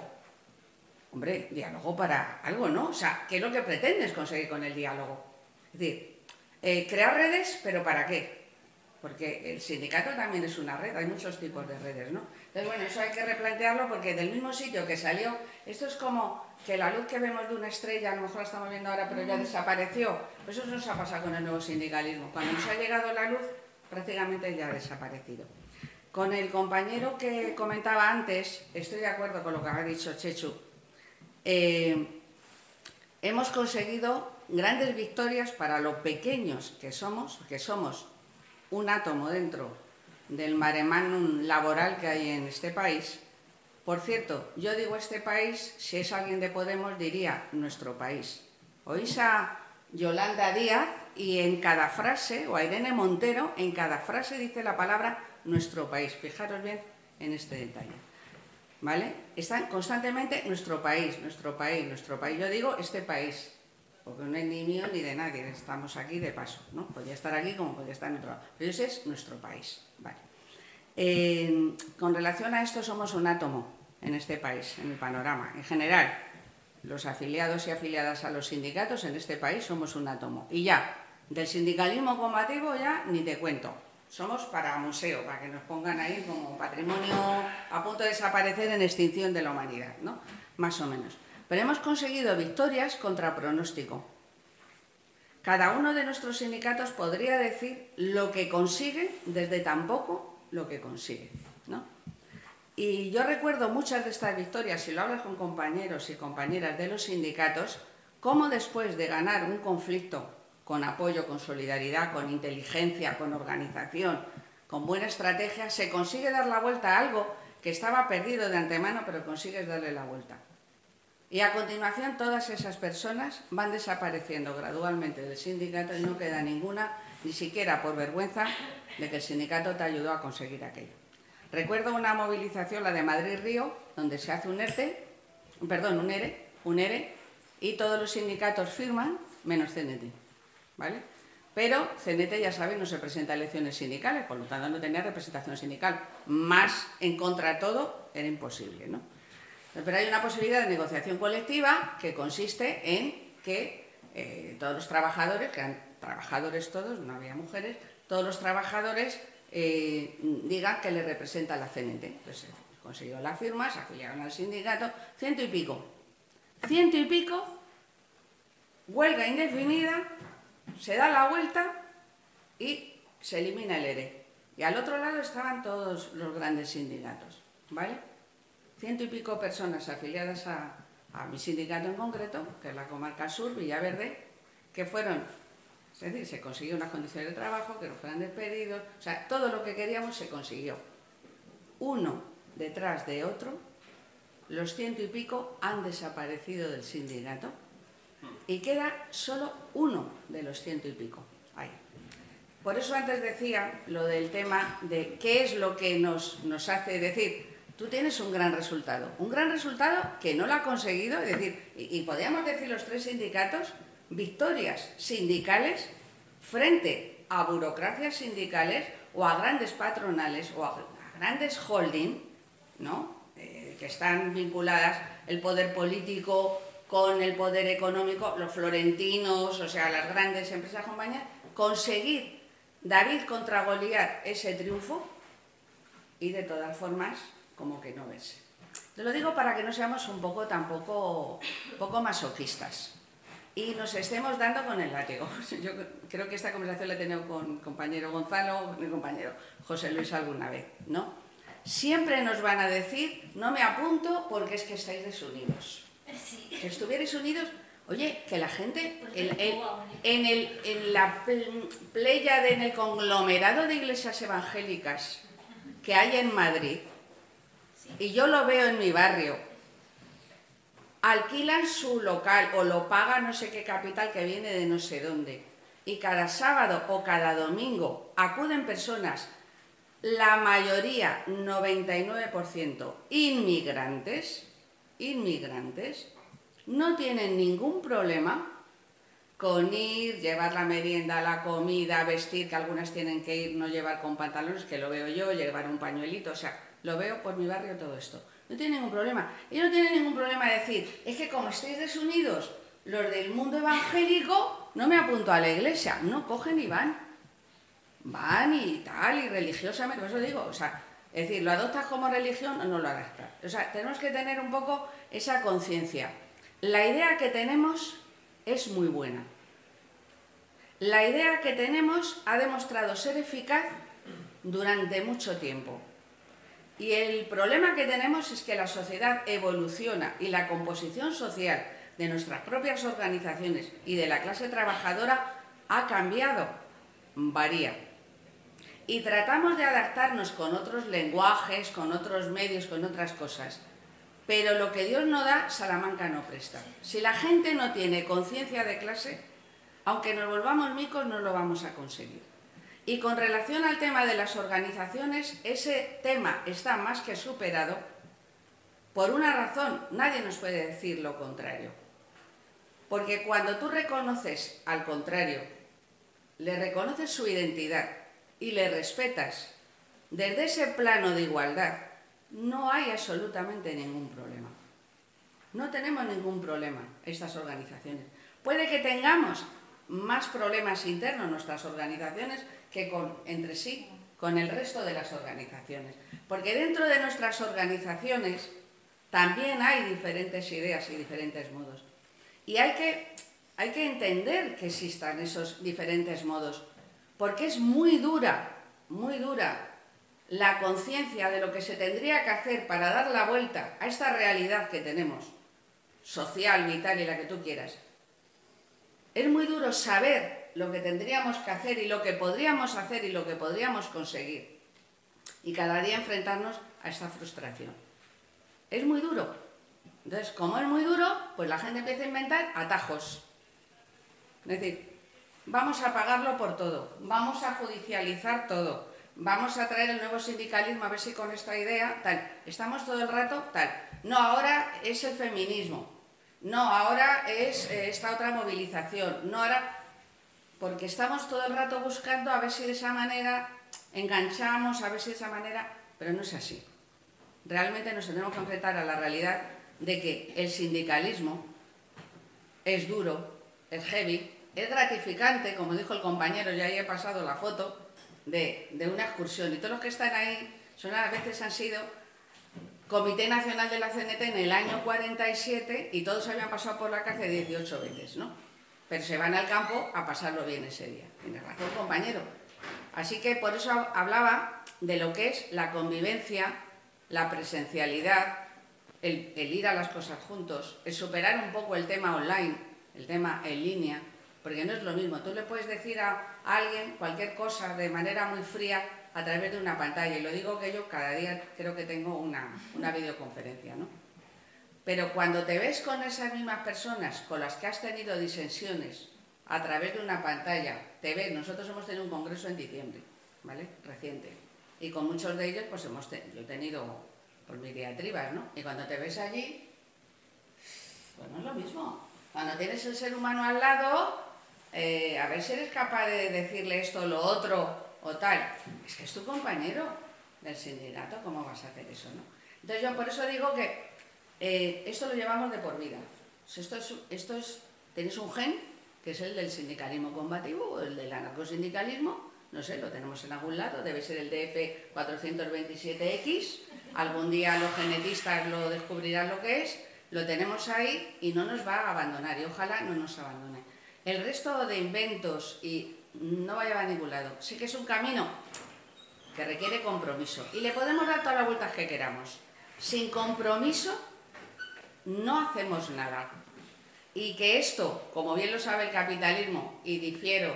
Hombre, diálogo para algo, ¿no? O sea, ¿qué es lo que pretendes conseguir con el diálogo? Es decir, eh, crear redes, pero ¿para qué? Porque el sindicato también es una red, hay muchos tipos de redes, ¿no? Entonces, bueno, eso hay que replantearlo porque del mismo sitio que salió, esto es como que la luz que vemos de una estrella, a lo mejor la estamos viendo ahora, pero ya desapareció. Pues eso nos ha pasado con el nuevo sindicalismo. Cuando nos ha llegado la luz, prácticamente ya ha desaparecido. Con el compañero que comentaba antes, estoy de acuerdo con lo que ha dicho Chechu. Eh, hemos conseguido grandes victorias para lo pequeños que somos, que somos un átomo dentro del maremanum laboral que hay en este país. Por cierto, yo digo este país, si es alguien de Podemos diría nuestro país. Oís a Yolanda Díaz y en cada frase, o a Irene Montero, en cada frase dice la palabra nuestro país. Fijaros bien en este detalle. ¿Vale? Están constantemente nuestro país, nuestro país, nuestro país. Yo digo este país, porque no es ni mío ni de nadie, estamos aquí de paso, ¿no? Podría estar aquí como podría estar en otro lado, pero ese es nuestro país. Eh, con relación a esto somos un átomo en este país, en el panorama, en general, los afiliados y afiliadas a los sindicatos en este país somos un átomo. Y ya, del sindicalismo combativo ya ni te cuento. Somos para museo, para que nos pongan ahí como patrimonio a punto de desaparecer en extinción de la humanidad, ¿no? Más o menos. Pero hemos conseguido victorias contra pronóstico. Cada uno de nuestros sindicatos podría decir lo que consigue desde tan poco lo que consigue, ¿no? Y yo recuerdo muchas de estas victorias, si lo hablas con compañeros y compañeras de los sindicatos, cómo después de ganar un conflicto con apoyo, con solidaridad, con inteligencia, con organización, con buena estrategia, se consigue dar la vuelta a algo que estaba perdido de antemano, pero consigues darle la vuelta. Y a continuación todas esas personas van desapareciendo gradualmente del sindicato y no queda ninguna, ni siquiera por vergüenza, de que el sindicato te ayudó a conseguir aquello. Recuerdo una movilización, la de Madrid-Río, donde se hace un ERTE, perdón, un ERE, un ERE, y todos los sindicatos firman, menos CNT, ¿vale? Pero CNT, ya saben, no se presenta a elecciones sindicales, por lo tanto no tenía representación sindical. Más en contra de todo era imposible, ¿no? Pero hay una posibilidad de negociación colectiva que consiste en que eh, todos los trabajadores, que eran trabajadores todos, no había mujeres, todos los trabajadores eh, diga que le representa la CNT. Pues consiguió la firma, se afiliaron al sindicato, ciento y pico. Ciento y pico, huelga indefinida, se da la vuelta y se elimina el ERE. Y al otro lado estaban todos los grandes sindicatos, ¿vale? Ciento y pico personas afiliadas a, a mi sindicato en concreto, que es la Comarca Sur, Villaverde, que fueron es decir, se consiguió unas condiciones de trabajo, que no fueran despedidos, o sea, todo lo que queríamos se consiguió. Uno detrás de otro, los ciento y pico han desaparecido del sindicato y queda solo uno de los ciento y pico ahí. Por eso antes decía lo del tema de qué es lo que nos, nos hace decir, tú tienes un gran resultado, un gran resultado que no lo ha conseguido, es decir, y, podríamos decir los tres sindicatos, victorias sindicales frente a burocracias sindicales o a grandes patronales o a grandes holding, ¿no? Eh, que están vinculadas el poder político con el poder económico, los florentinos, o sea, las grandes empresas compañías, conseguir David contra Goliat ese triunfo y de todas formas como que no verse. Te lo digo para que no seamos un poco tampoco poco masoquistas. y nos estemos dando con el látigo. Yo creo que esta conversación la he tenido con mi compañero Gonzalo, con compañero José Luis alguna vez, ¿no? Siempre nos van a decir, no me apunto porque es que estáis desunidos. Que estuvierais unidos, oye, que la gente en, en, el, en la playa, en el conglomerado de iglesias evangélicas que hay en Madrid, y yo lo veo en mi barrio, alquilan su local o lo paga no sé qué capital que viene de no sé dónde. Y cada sábado o cada domingo acuden personas, la mayoría, 99%, inmigrantes, inmigrantes, no tienen ningún problema con ir, llevar la merienda, la comida, vestir, que algunas tienen que ir, no llevar con pantalones, que lo veo yo, llevar un pañuelito, o sea, lo veo por mi barrio todo esto. No tiene ningún problema. Y no tiene ningún problema de decir, es que como estáis desunidos, los del mundo evangélico, no me apunto a la iglesia. No, cogen y van. Van y tal, y religiosamente, por eso digo, o sea, es decir, ¿lo adoptas como religión o no lo adaptas? O sea, tenemos que tener un poco esa conciencia. La idea que tenemos es muy buena. La idea que tenemos ha demostrado ser eficaz durante mucho tiempo. Y el problema que tenemos es que la sociedad evoluciona y la composición social de nuestras propias organizaciones y de la clase trabajadora ha cambiado, varía. Y tratamos de adaptarnos con otros lenguajes, con otros medios, con otras cosas. Pero lo que Dios no da, Salamanca no presta. Si la gente no tiene conciencia de clase, aunque nos volvamos micos, no lo vamos a conseguir. Y con relación al tema de las organizaciones, ese tema está más que superado por una razón, nadie nos puede decir lo contrario. Porque cuando tú reconoces al contrario, le reconoces su identidad y le respetas desde ese plano de igualdad, no hay absolutamente ningún problema. No tenemos ningún problema estas organizaciones. Puede que tengamos más problemas internos nuestras organizaciones que con, entre sí con el resto de las organizaciones. Porque dentro de nuestras organizaciones también hay diferentes ideas y diferentes modos. Y hay que, hay que entender que existan esos diferentes modos, porque es muy dura, muy dura la conciencia de lo que se tendría que hacer para dar la vuelta a esta realidad que tenemos, social, vital y la que tú quieras. Es muy duro saber lo que tendríamos que hacer y lo que podríamos hacer y lo que podríamos conseguir. Y cada día enfrentarnos a esta frustración. Es muy duro. Entonces, como es muy duro, pues la gente empieza a inventar atajos. Es decir, vamos a pagarlo por todo, vamos a judicializar todo, vamos a traer el nuevo sindicalismo a ver si con esta idea, tal. Estamos todo el rato, tal. No, ahora es el feminismo. No, ahora es eh, esta otra movilización. No, ahora porque estamos todo el rato buscando a ver si de esa manera enganchamos, a ver si de esa manera, pero no es así. Realmente nos tenemos que enfrentar a la realidad de que el sindicalismo es duro, es heavy, es gratificante, como dijo el compañero, ya ahí he pasado la foto, de, de una excursión. Y todos los que están ahí son a veces han sido Comité Nacional de la CNT en el año 47 y todos habían pasado por la cárcel 18 veces, ¿no? pero se van al campo a pasarlo bien ese día. Tiene razón, compañero. Así que por eso hablaba de lo que es la convivencia, la presencialidad, el, ir a las cosas juntos, el superar un poco el tema online, el tema en línea, porque no es lo mismo. Tú le puedes decir a alguien cualquier cosa de manera muy fría a través de una pantalla, y lo digo que yo cada día creo que tengo una, una videoconferencia, ¿no? Pero cuando te ves con esas mismas personas con las que has tenido disensiones a través de una pantalla, te ves, nosotros hemos tenido un congreso en diciembre, ¿vale? Reciente. Y con muchos de ellos, pues hemos yo he tenido por mis diatribas, ¿no? Y cuando te ves allí, pues no es lo mismo. Cuando tienes el ser humano al lado, eh, a ver si eres capaz de decirle esto o lo otro o tal. Es que es tu compañero del sindicato, ¿cómo vas a hacer eso, no? Entonces yo por eso digo que eh, esto lo llevamos de por vida. Esto es, esto es, tenéis un gen, que es el del sindicalismo combativo o el del anarcosindicalismo, no sé, lo tenemos en algún lado, debe ser el DF 427X, algún día los genetistas lo descubrirán lo que es, lo tenemos ahí y no nos va a abandonar y ojalá no nos abandone. El resto de inventos y no vaya a ningún lado. Sí que es un camino que requiere compromiso y le podemos dar todas las vueltas que queramos. Sin compromiso no hacemos nada. Y que esto, como bien lo sabe el capitalismo, y difiero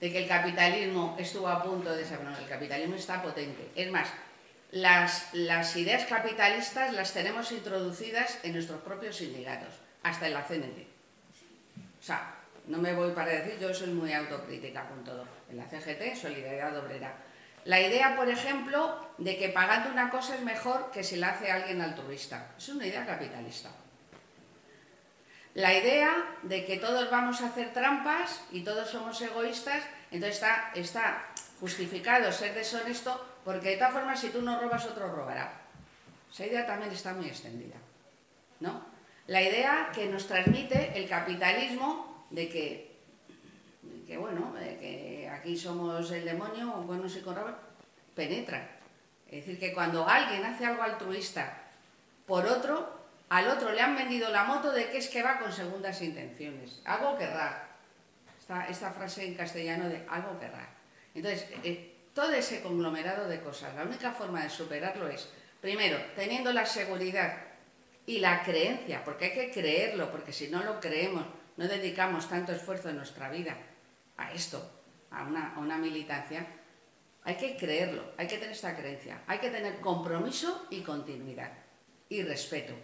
de que el capitalismo estuvo a punto de ser, el capitalismo está potente. Es más, las, las ideas capitalistas las tenemos introducidas en nuestros propios sindicatos, hasta en la CNT. O sea, no me voy para decir, yo soy muy autocrítica con todo. En la CGT, Solidaridad Obrera. La idea, por ejemplo, de que pagando una cosa es mejor que si la hace alguien altruista. Es una idea capitalista. La idea de que todos vamos a hacer trampas y todos somos egoístas, entonces está, está justificado ser deshonesto porque de todas formas si tú no robas otro robará. Esa idea también está muy extendida. ¿no? La idea que nos transmite el capitalismo de que, que bueno, que aquí somos el demonio, o bueno, si con penetra. Es decir, que cuando alguien hace algo altruista por otro, al otro le han vendido la moto de que es que va con segundas intenciones. Algo querrá. Esta, esta frase en castellano de algo querrá. Entonces, eh, todo ese conglomerado de cosas, la única forma de superarlo es, primero, teniendo la seguridad y la creencia, porque hay que creerlo, porque si no lo creemos, no dedicamos tanto esfuerzo en nuestra vida a esto, a una, militancia, hay que creerlo, hay que tener esta creencia, hay que tener compromiso y continuidad y respeto.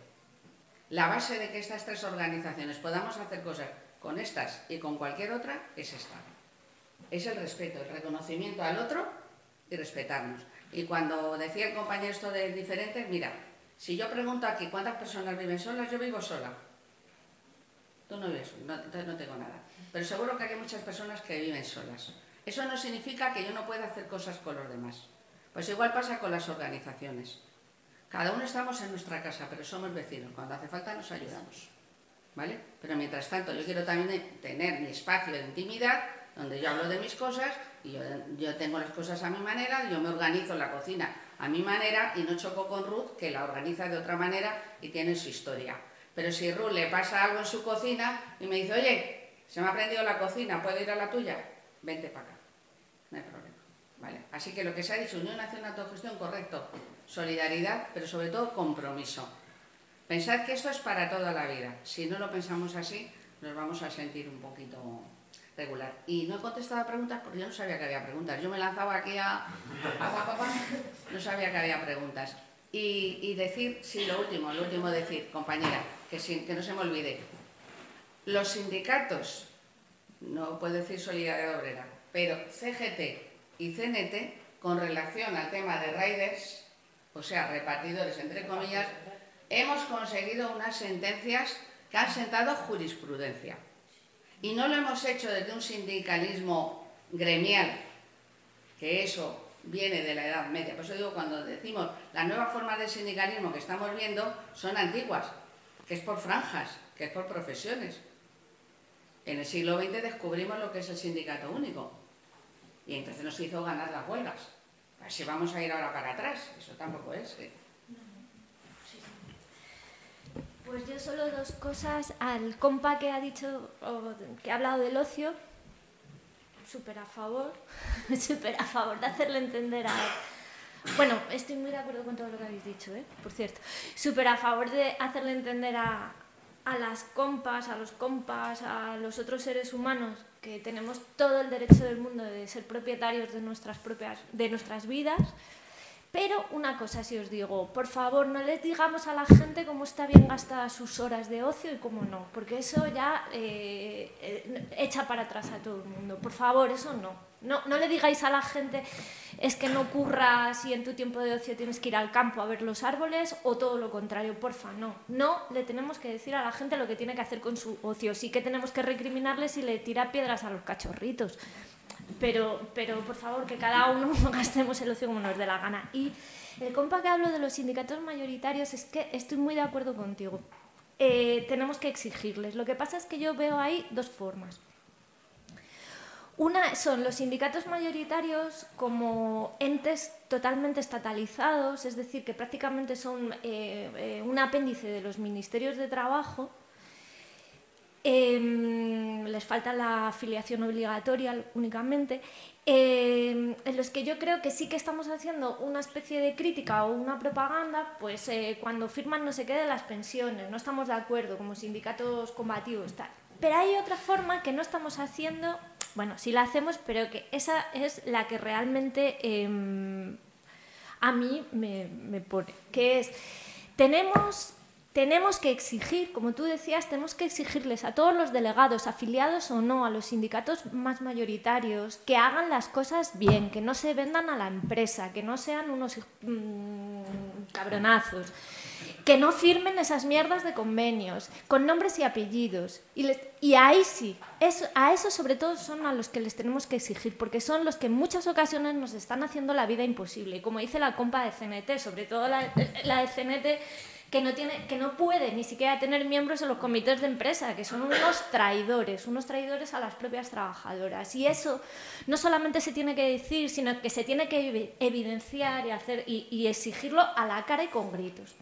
La base de que estas tres organizaciones podamos hacer cosas con estas y con cualquier otra es esta. Es el respeto, el reconocimiento al otro y respetarnos. Y cuando decía el compañero esto de diferentes, mira, si yo pregunto aquí cuántas personas viven solas, yo vivo sola. Tú no vives, entonces no tengo nada. Pero seguro que hay muchas personas que viven solas. Eso no significa que yo no pueda hacer cosas con los demás. Pues igual pasa con las organizaciones. Cada uno estamos en nuestra casa, pero somos vecinos. Cuando hace falta nos ayudamos. ¿Vale? Pero mientras tanto yo quiero también tener mi espacio de intimidad, donde yo hablo de mis cosas y yo, tengo las cosas a mi manera, yo me organizo la cocina a mi manera y no choco con Ruth, que la organiza de otra manera y tiene su historia. Pero si Ruth le pasa algo en su cocina y me dice, oye, se me ha prendido la cocina, ¿puedo ir a la tuya? Vente para acá. No hay problema. ¿Vale? Así que lo que se ha dicho, unión hacia una autogestión, correcto solidaridad, pero sobre todo compromiso. Pensad que esto es para toda la vida. Si no lo pensamos así, nos vamos a sentir un poquito regular. Y no he contestado a preguntas porque yo no sabía que había preguntas. Yo me lanzaba aquí a, papá, no sabía que había preguntas. Y, decir, sí, lo último, lo último decir, compañera, que, no se me olvide. Los sindicatos, no puedo decir Solidaridad Obrera, pero CGT y CNT, con relación al tema de riders, o sea, repartidores, entre comillas, hemos conseguido unas sentencias que han sentado jurisprudencia. Y no lo hemos hecho desde un sindicalismo gremial, que eso viene de la Edad Media. Por eso digo, cuando decimos las nuevas formas de sindicalismo que estamos viendo son antiguas, que es por franjas, que es por profesiones. En el siglo XX descubrimos lo que es el sindicato único y entonces nos hizo ganar las huelgas. Si vamos a ir ahora para atrás, eso tampoco es. ¿eh? Pues yo solo dos cosas al compa que ha dicho, que ha hablado del ocio, súper a favor, súper a favor de hacerle entender a... Bueno, estoy muy de acuerdo con todo lo que habéis dicho, ¿eh? por cierto. Súper a favor de hacerle entender a, a las compas, a los compas, a los otros seres humanos que tenemos todo el derecho del mundo de ser propietarios de nuestras propias de nuestras vidas. Pero una cosa si os digo, por favor, no les digamos a la gente cómo está bien gastadas sus horas de ocio y cómo no, porque eso ya eh, eh, echa para atrás a todo el mundo. Por favor, eso no. No, le digáis a la gente es que no curras y en tu tiempo de ocio tienes que ir al campo a ver los árboles o todo lo contrario, porfa, no. No le tenemos que decir a la gente lo que tiene que hacer con su ocio. Sí que tenemos que recriminarle si le tira piedras a los cachorritos. Pero, pero por favor, que cada uno gastemos el ocio como nos dé la gana. Y el compa que hablo de los sindicatos mayoritarios es que estoy muy de acuerdo contigo. Eh, tenemos que exigirles. Lo que pasa es que yo veo ahí dos formas. Una son los sindicatos mayoritarios como entes totalmente estatalizados, es decir, que prácticamente son eh, eh, un apéndice de los ministerios de trabajo. Em, les falta la afiliación obligatoria únicamente, em, en los que yo creo que sí que estamos haciendo una especie de crítica o una propaganda, pues eh, cuando firman no se queden las pensiones, no estamos de acuerdo como sindicatos combativos, tal. Pero hay otra forma que no estamos haciendo bueno, sí la hacemos, pero que esa es la que realmente em, a mí me, pone, que es, tenemos, tenemos que exigir, como tú decías, tenemos que exigirles a todos los delegados, afiliados o no, a los sindicatos más mayoritarios, que hagan las cosas bien, que no se vendan a la empresa, que no sean unos mmm, cabronazos que no firmen esas mierdas de convenios, con nombres y apellidos. Y, y ahí sí, a eso sobre todo son a los que les tenemos que exigir, porque son los que en muchas ocasiones nos están haciendo la vida imposible. Y como dice la compa de CNT, sobre todo la, la de CNT, que no, tiene, que no puede ni siquiera tener miembros en los comités de empresa, que son unos traidores, unos traidores a las propias trabajadoras. Y eso no solamente se tiene que decir, sino que se tiene que evidenciar y, hacer, y exigirlo a la cara y con gritos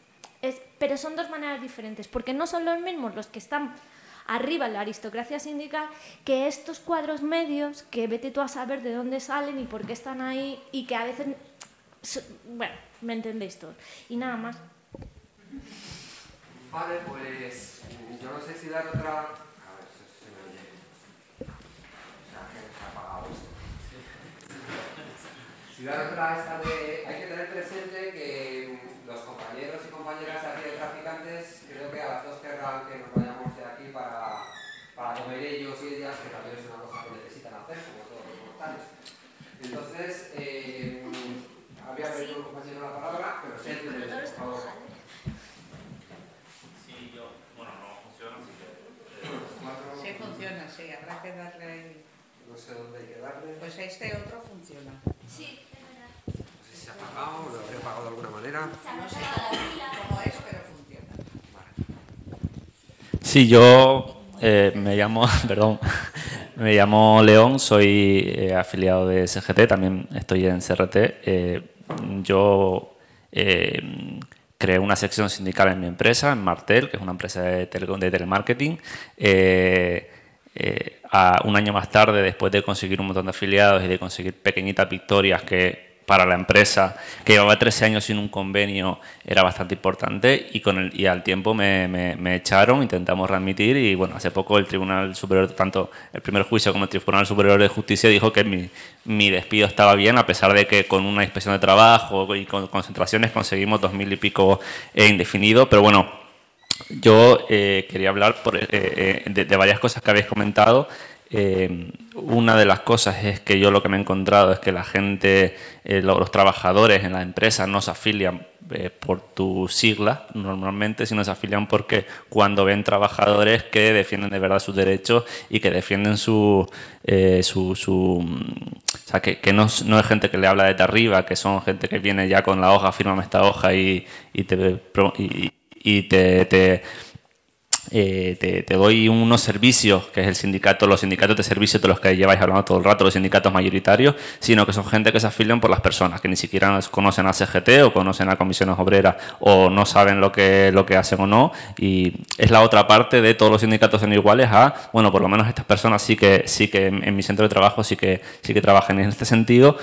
pero son dos maneras diferentes, porque no son los mismos los que están arriba en la aristocracia sindical que estos cuadros medios que vete tú a saber de dónde salen y por qué están ahí y que a veces... Bueno, me entendéis todo. Y nada más. Vale, pues yo no sé si dar otra... A ver, se me oye. O sea, que se ha apagado esto. Si dar otra esta de... Hay que tener presente que compañeras de aquí de traficantes, creo que a las dos querrán que nos vayamos de aquí para, para comer ellos y ellas, que también es una cosa que necesitan hacer, como todos los mortales. Entonces, eh, había pedido un compañero la palabra, pero sí, por favor. Sí, yo, bueno, no funciona, así que... Eh, sí funciona, sí, habrá que darle... No sé dónde hay que darle. Pues este otro funciona. Sí ha apagado, lo habré apagado de alguna manera. No sé cómo es, pero funciona. Sí, yo eh, me llamo, perdón, me llamo León, soy eh, afiliado de SGT, también estoy en CRT. Eh, yo creé una sección sindical en mi empresa, en Martel, que es una empresa de, de telemarketing. A un año más tarde, después de conseguir un montón de afiliados y de conseguir pequeñitas victorias que para la empresa, que llevaba 13 años sin un convenio, era bastante importante y, con el, y al tiempo me, me, echaron, intentamos readmitir y bueno, hace poco el Tribunal Superior, tanto el primer juicio como el Tribunal Superior de Justicia dijo que mi, mi despido estaba bien, a pesar de que con una inspección de trabajo y con concentraciones conseguimos dos mil y pico indefinido, pero bueno, yo eh, quería hablar por, eh, eh, de, varias cosas que habéis comentado. Eh, una de las cosas es que yo lo que me he encontrado es que la gente, eh, los, trabajadores en la empresa no se afilian eh, por tu sigla normalmente, sino se afilian porque cuando ven trabajadores que defienden de verdad sus derechos y que defienden su... su, su o sea, que, que no, no, es gente que le habla desde arriba, que son gente que viene ya con la hoja, fírmame esta hoja y, y te... Y, y te, te eh, te, doy unos servicios, que es el sindicato, los sindicatos de servicios de los que lleváis hablando todo el rato, los sindicatos mayoritarios, sino que son gente que se afilian por las personas, que ni siquiera conocen a CGT o conocen a comisiones obreras o no saben lo que, lo que hacen o no. Y es la otra parte de todos los sindicatos son iguales a, bueno, por lo menos estas personas sí que, sí que en, mi centro de trabajo sí que, sí que trabajan en este sentido.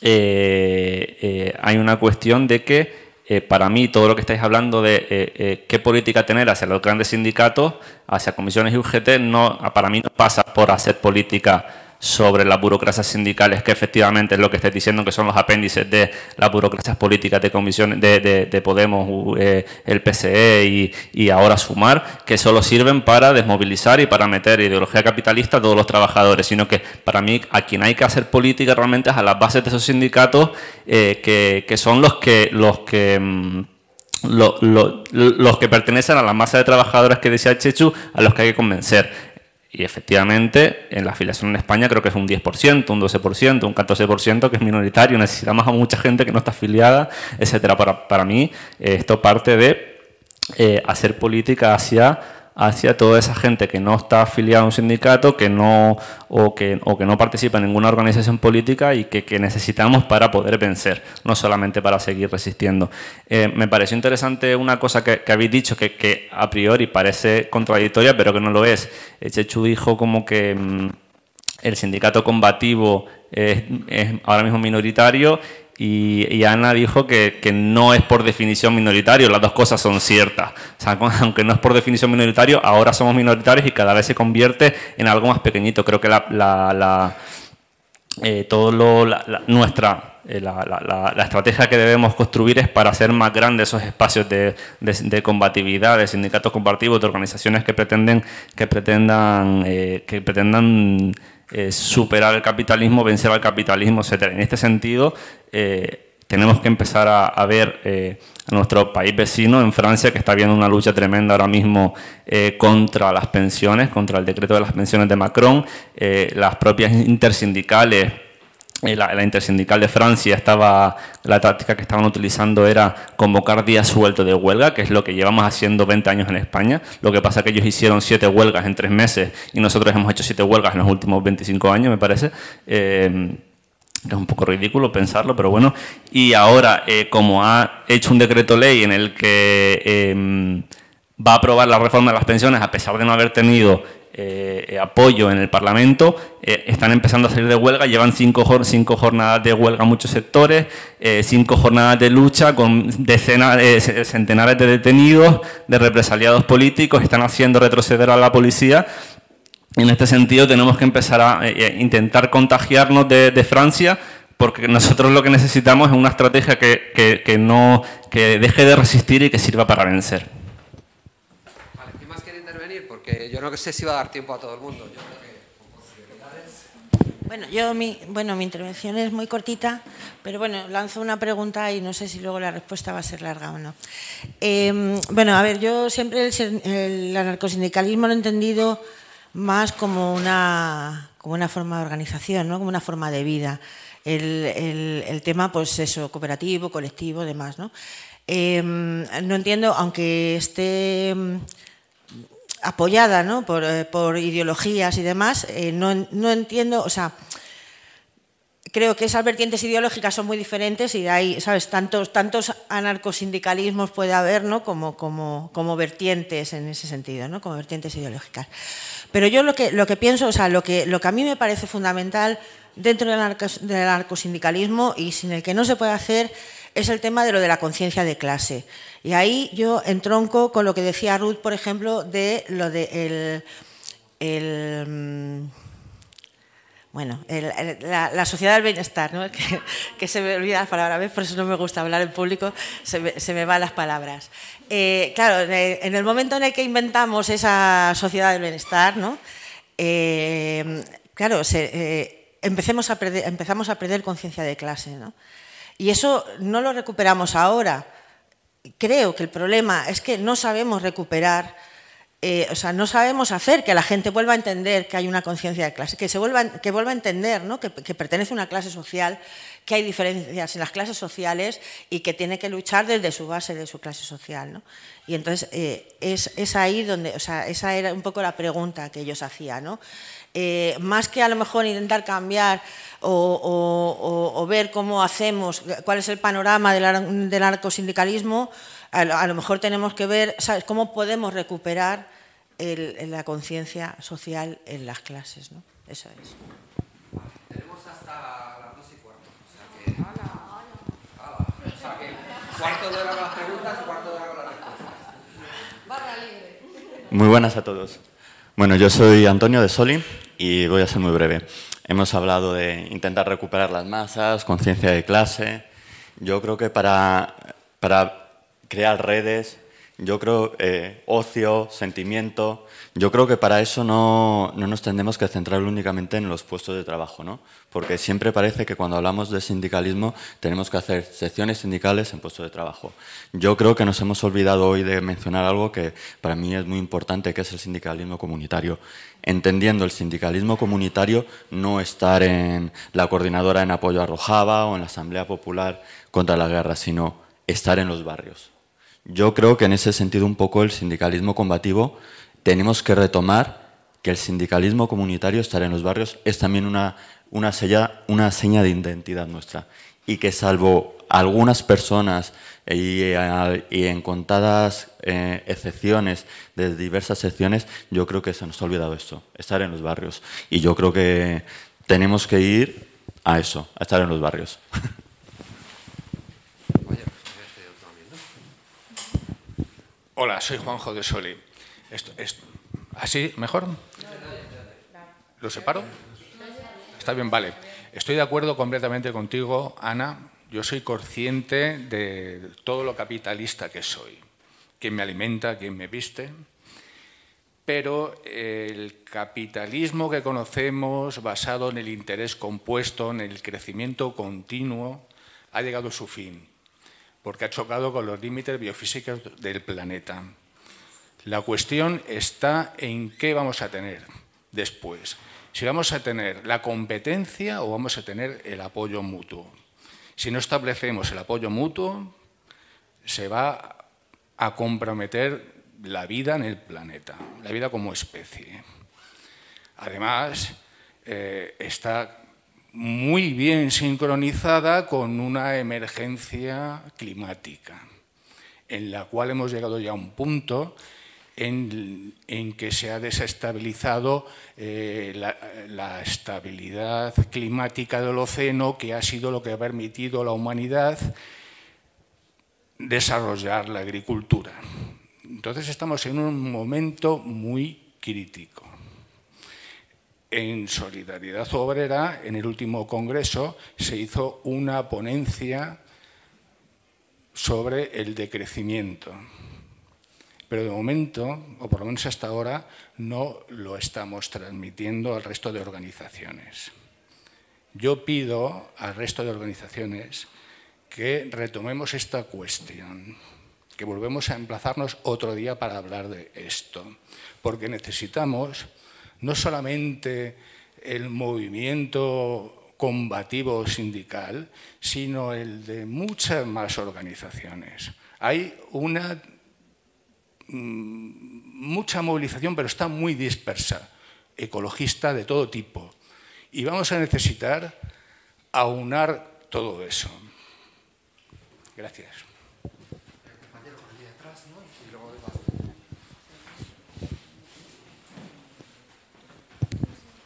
Eh, eh, hay una cuestión de que eh, para mí todo lo que estáis hablando de eh, eh, qué política tener hacia los grandes sindicatos, hacia comisiones y UGT, no, para mí no pasa por hacer política sobre las burocracias sindicales, que efectivamente es lo que estáis diciendo, que son los apéndices de las burocracias políticas de comisiones de, Podemos, eh, el PCE y, ahora Sumar, que solo sirven para desmovilizar y para meter ideología capitalista a todos los trabajadores, sino que para mí a quien hay que hacer política realmente es a las bases de esos sindicatos, eh, que, son los que... Los que mm, los que pertenecen a la masa de trabajadores que decía Chechu, a los que hay que convencer. Y efectivamente, en la afiliación en España creo que es un 10%, un 12%, un 14%, que es minoritario. Necesitamos a mucha gente que no está afiliada, etcétera. Para, para mí, esto parte de eh, hacer política hacia hacia toda esa gente que no está afiliada a un sindicato que no, o, que, o que no participa en ninguna organización política y que, necesitamos para poder vencer, no solamente para seguir resistiendo. Eh, me pareció interesante una cosa que, habéis dicho que, a priori parece contradictoria, pero que no lo es. Chechu dijo como que mmm, el sindicato combativo es ahora mismo minoritario y, Ana dijo que, no es por definición minoritario, las dos cosas son ciertas. Aunque no es por definición minoritario, ahora somos minoritarios y cada vez se convierte en algo más pequeñito. Creo que la, la, la eh, todo lo, la, nuestra eh, la, estrategia que debemos construir es para hacer más grandes esos espacios de combatividad, de sindicatos combativos, de organizaciones que pretenden que pretendan eh, que pretendan superar el capitalismo, vencer al capitalismo, etc. En este sentido, eh, tenemos que empezar a, ver eh, a nuestro país vecino, en Francia, que está viendo una lucha tremenda ahora mismo eh, contra las pensiones, contra el decreto de las pensiones de Macron, las propias intersindicales la, la, intersindical de Francia estaba, la táctica que estaban utilizando era convocar días sueltos de huelga, que es lo que llevamos haciendo 20 años en España. Lo que pasa es que ellos hicieron siete huelgas en tres meses y nosotros hemos hecho siete huelgas en los últimos 25 años, me parece. Eh, es un poco ridículo pensarlo, pero bueno. Y ahora, eh, como ha hecho un decreto ley en el que eh, va a aprobar la reforma de las pensiones, a pesar de no haber tenido eh, apoyo en el Parlamento, eh, están empezando a salir de huelga, llevan cinco, jornadas de huelga en muchos sectores, eh, cinco jornadas de lucha con decenas, eh, centenares de detenidos, de represaliados políticos, están haciendo retroceder a la policía. En este sentido tenemos que empezar a eh, intentar contagiarnos de, Francia porque nosotros lo que necesitamos es una estrategia que, que, no, que deje de resistir y que sirva para vencer yo no sé si va a dar tiempo a todo el mundo. Yo bueno, yo mi, bueno, mi intervención es muy cortita, pero bueno, lanzo una pregunta y no sé si luego la respuesta va a ser larga o no. Eh, bueno, a ver, yo siempre el, el anarcosindicalismo lo he entendido más como una, como una forma de organización, ¿no? como una forma de vida. El, el, tema, pues eso, cooperativo, colectivo, demás. ¿no? Eh, no entiendo, aunque esté apoyada ¿no? por, eh, por, ideologías y demás, eh, no, no, entiendo, o sea, creo que esas vertientes ideológicas son muy diferentes y hay, ¿sabes? Tantos, tantos anarcosindicalismos puede haber, ¿no? Como, como, como vertientes en ese sentido, ¿no? Como vertientes ideológicas. Pero yo lo que, lo que pienso, o sea, lo que, lo que a mí me parece fundamental dentro del anarcosindicalismo y sin el que no se puede hacer es el tema de lo de la conciencia de clase. Y ahí yo entronco con lo que decía Ruth, por ejemplo, de lo de el, mm, bueno, la, sociedad del bienestar, ¿no? que, se me olvida la palabra, ¿ves? por eso no me gusta hablar en público, se me, van las palabras. Eh, claro, en el momento en el que inventamos esa sociedad del bienestar, ¿no? Eh, claro, se, eh, a empezamos a perder conciencia de clase. ¿no? Y eso no lo recuperamos ahora. Creo que el problema es que no sabemos recuperar, eh, o sea, no sabemos hacer que la gente vuelva a entender que hay una conciencia de clase, que, se vuelva, que vuelva a entender ¿no? que, pertenece a una clase social, que hay diferencias en las clases sociales y que tiene que luchar desde su base de su clase social. ¿no? Y entonces eh, es, es, ahí donde, o sea, esa era un poco la pregunta que ellos hacían. ¿no? Eh, más que a lo mejor intentar cambiar o, o, o, ver cómo hacemos, cuál es el panorama del, del narcosindicalismo, a, a, lo mejor tenemos que ver ¿sabes? cómo podemos recuperar el, la conciencia social en las clases. ¿no? Eso es. Tenemos hasta las dos y cuarto. O sea que, ¡Hala! ¡Hala! O sea que cuarto de hora con las preguntas y cuarto de hora con las respuestas. Barra libre. Muy buenas a todos. Bueno, yo soy Antonio de Soli y voy a ser muy breve. Hemos hablado de intentar recuperar las masas, conciencia de clase. Yo creo que para, para crear redes, yo creo eh, ocio, sentimiento, yo creo que para eso no, no, nos tendremos que centrar únicamente en los puestos de trabajo, ¿no? porque siempre parece que cuando hablamos de sindicalismo tenemos que hacer secciones sindicales en puestos de trabajo. Yo creo que nos hemos olvidado hoy de mencionar algo que para mí es muy importante, que es el sindicalismo comunitario. Entendiendo el sindicalismo comunitario, no estar en la coordinadora en apoyo a Rojava o en la Asamblea Popular contra la guerra, sino estar en los barrios. Yo creo que en ese sentido un poco el sindicalismo combativo tenemos que retomar que el sindicalismo comunitario, estar en los barrios, es también una, una, una seña de identidad nuestra. Y que salvo algunas personas y, en contadas eh, excepciones de diversas secciones, yo creo que se nos ha olvidado esto, estar en los barrios. Y yo creo que tenemos que ir a eso, a estar en los barrios. Hola, soy Juanjo de Soli. Esto, ¿Así mejor? ¿Lo separo? Está bien, vale. Estoy de acuerdo completamente contigo, Ana. Yo soy consciente de todo lo capitalista que soy. Quien me alimenta, quien me viste. Pero el capitalismo que conocemos, basado en el interés compuesto, en el crecimiento continuo, ha llegado a su fin porque ha chocado con los límites biofísicos del planeta. La cuestión está en qué vamos a tener después. Si vamos a tener la competencia o vamos a tener el apoyo mutuo. Si no establecemos el apoyo mutuo, se va a comprometer la vida en el planeta, la vida como especie. Además, eh, está muy bien sincronizada con una emergencia climática, en la cual hemos llegado ya a un punto en, que se ha desestabilizado eh, la, estabilidad climática del océano, que ha sido lo que ha permitido a la humanidad desarrollar la agricultura. Entonces estamos en un momento muy crítico en Solidaridad Obrera, en el último congreso, se hizo una ponencia sobre el decrecimiento. Pero de momento, o por lo menos hasta ahora, no lo estamos transmitiendo al resto de organizaciones. Yo pido al resto de organizaciones que retomemos esta cuestión, que volvemos a emplazarnos otro día para hablar de esto, porque necesitamos no solamente el movimiento combativo sindical, sino el de muchas más organizaciones. Hay una mucha movilización, pero está muy dispersa, ecologista de todo tipo. Y vamos a necesitar aunar todo eso. Gracias.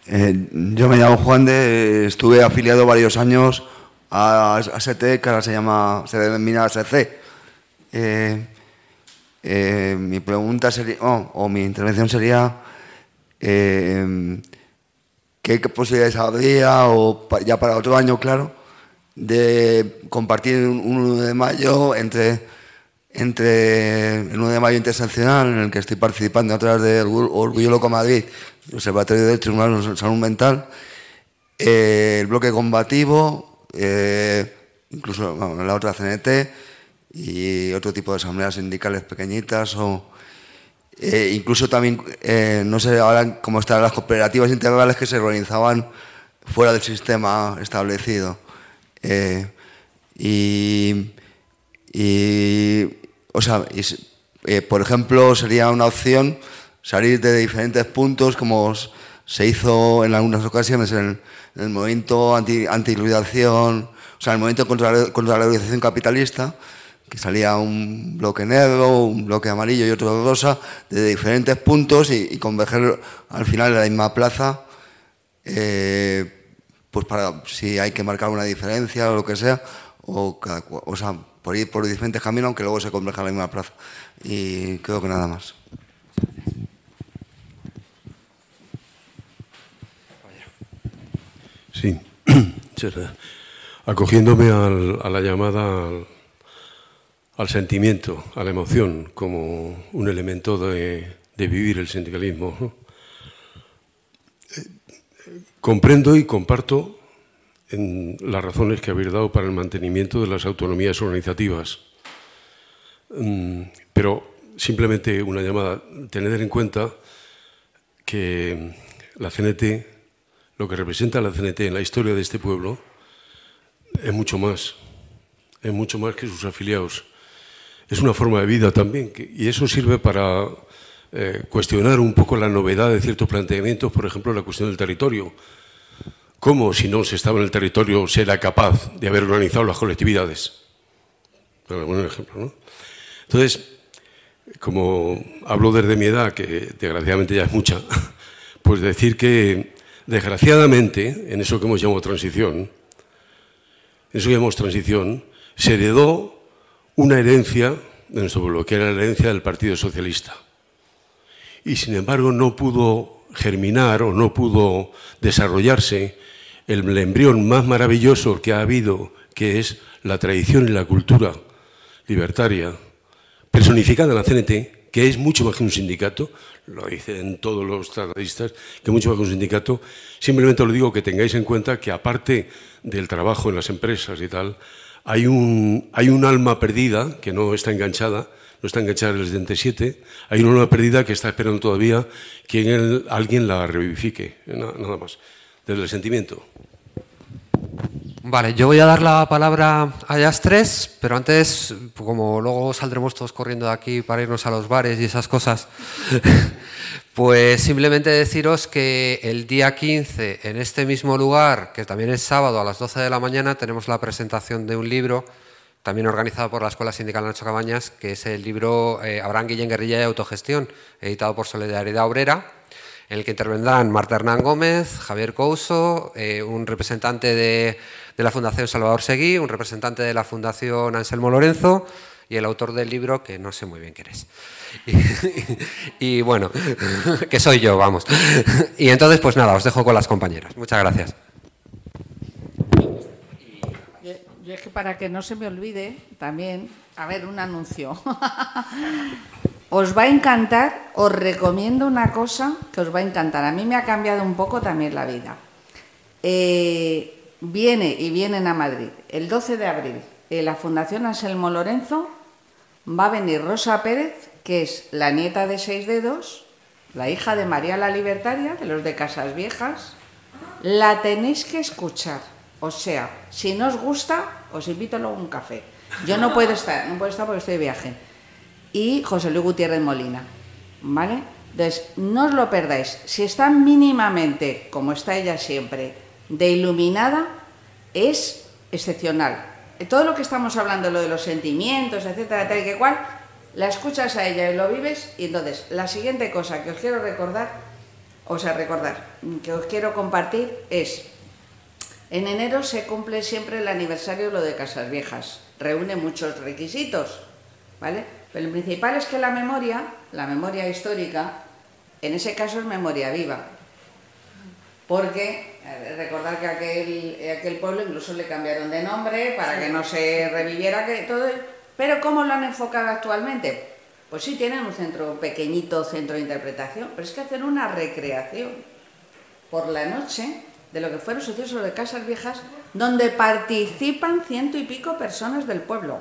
Eh, yo me llamo Juan de, estuve afiliado varios años a, ST, que ahora se llama, se denomina SC. Eh, eh, mi pregunta sería, oh, o mi intervención sería, ¿qué, posibilidades habría, o ya para otro año, claro, de compartir un 1 de mayo entre, entre el 1 de mayo interseccional, en el que estoy participando a través del Orgullo Loco Madrid, el Observatorio del Tribunal de Salud Mental, eh, el bloque combativo, eh, incluso la otra CNT y otro tipo de asambleas sindicales pequeñitas o eh, incluso también, no sé ahora cómo están las cooperativas integrales que se organizaban fuera del sistema establecido. y, o sea, por ejemplo, sería una opción salir de diferentes puntos, como se hizo en algunas ocasiones en, el movimiento anti, anti o sea, el movimiento contra, la organización capitalista, que salía un bloque negro, un bloque amarillo y otro rosa, de diferentes puntos y, converger al final en la misma plaza, eh, pues para si hay que marcar una diferencia o lo que sea, o, o sea, por ir por diferentes caminos, aunque luego se converja en la misma plaza. Y creo que nada más. Sí, acogiéndome a la llamada al, sentimiento, a la emoción, como un elemento de, vivir el sindicalismo. Comprendo y comparto en las razones que habéis dado para el mantenimiento de las autonomías organizativas, mm, pero simplemente una llamada, tener en cuenta que la CNT lo que representa la CNT en la historia de este pueblo es mucho más, es mucho más que sus afiliados. Es una forma de vida también, y eso sirve para eh, cuestionar un poco la novedad de ciertos planteamientos, por ejemplo, la cuestión del territorio. ¿Cómo, si no se estaba en el territorio, se era capaz de haber organizado las colectividades? Bueno, un ejemplo, ¿no? Entonces, como hablo desde mi edad, que desgraciadamente ya es mucha, pues decir que desgraciadamente, en eso que hemos llamado transición, en eso que llamamos transición, se heredó una herencia de nuestro pueblo, que era la herencia del Partido Socialista. Y sin embargo no pudo germinar o no pudo desarrollarse el embrión más maravilloso que ha habido, que es la tradición y la cultura libertaria, personificada en la CNT, que es mucho más que un sindicato, lo dicen todos los tratadistas, que mucho más que un sindicato, simplemente os digo que tengáis en cuenta que aparte del trabajo en las empresas y tal, hay un, alma perdida que no está enganchada, no está enganchada en el 77, hay una alma perdida que está esperando todavía que alguien la revivifique, nada más, desde el sentimiento. Vale, yo voy a dar la palabra a ellas tres, pero antes, como luego saldremos todos corriendo de aquí para irnos a los bares y esas cosas, pues simplemente deciros que el día 15, en este mismo lugar, que también es sábado a las 12 de la mañana, tenemos la presentación de un libro, también organizado por la Escuela Sindical Nacho Cabañas, que es el libro eh, Abraham Guillén Guerrilla y Autogestión, editado por Solidaridad Obrera, en el que intervendrán Marta Hernán Gómez, Javier Couso, eh, un representante de de la Fundación Salvador Seguí, un representante de la Fundación Anselmo Lorenzo y el autor del libro, que no sé muy bien quién es. Y, bueno, que soy yo, vamos. Y entonces, pues nada, os dejo con las compañeras. Muchas gracias. Yo es que para que no se me olvide, también, a ver, un anuncio. Os va a encantar, os recomiendo una cosa que os va a encantar. A mí me ha cambiado un poco también la vida. Eh, viene y vienen a Madrid el 12 de abril en la Fundación Anselmo Lorenzo va a venir Rosa Pérez, que es la nieta de Seis Dedos, la hija de María la Libertaria, de los de Casas Viejas. La tenéis que escuchar. O sea, si no os gusta, os invito luego a un café. Yo no puedo estar, no puedo estar porque estoy de viaje. Y José Luis Gutiérrez Molina. ¿Vale? Entonces, no os lo perdáis. Si está mínimamente, como está ella siempre, de iluminada es excepcional. Todo lo que estamos hablando, lo de los sentimientos, etcétera, tal y que cual, la escuchas a ella y lo vives y entonces la siguiente cosa que os quiero recordar, o sea, recordar, que os quiero compartir es, en enero se cumple siempre el aniversario de lo de Casas Viejas, reúne muchos requisitos, ¿vale? Pero el principal es que la memoria, la memoria histórica, en ese caso es memoria viva, porque recordar que aquel, pueblo incluso le cambiaron de nombre para que no se reviviera que todo. Pero ¿cómo lo han enfocado actualmente? Pues sí, tienen un centro pequeñito, centro de interpretación, pero es que hacen una recreación por la noche de lo que fueron sucesos de Casas Viejas, donde participan ciento y pico personas del pueblo.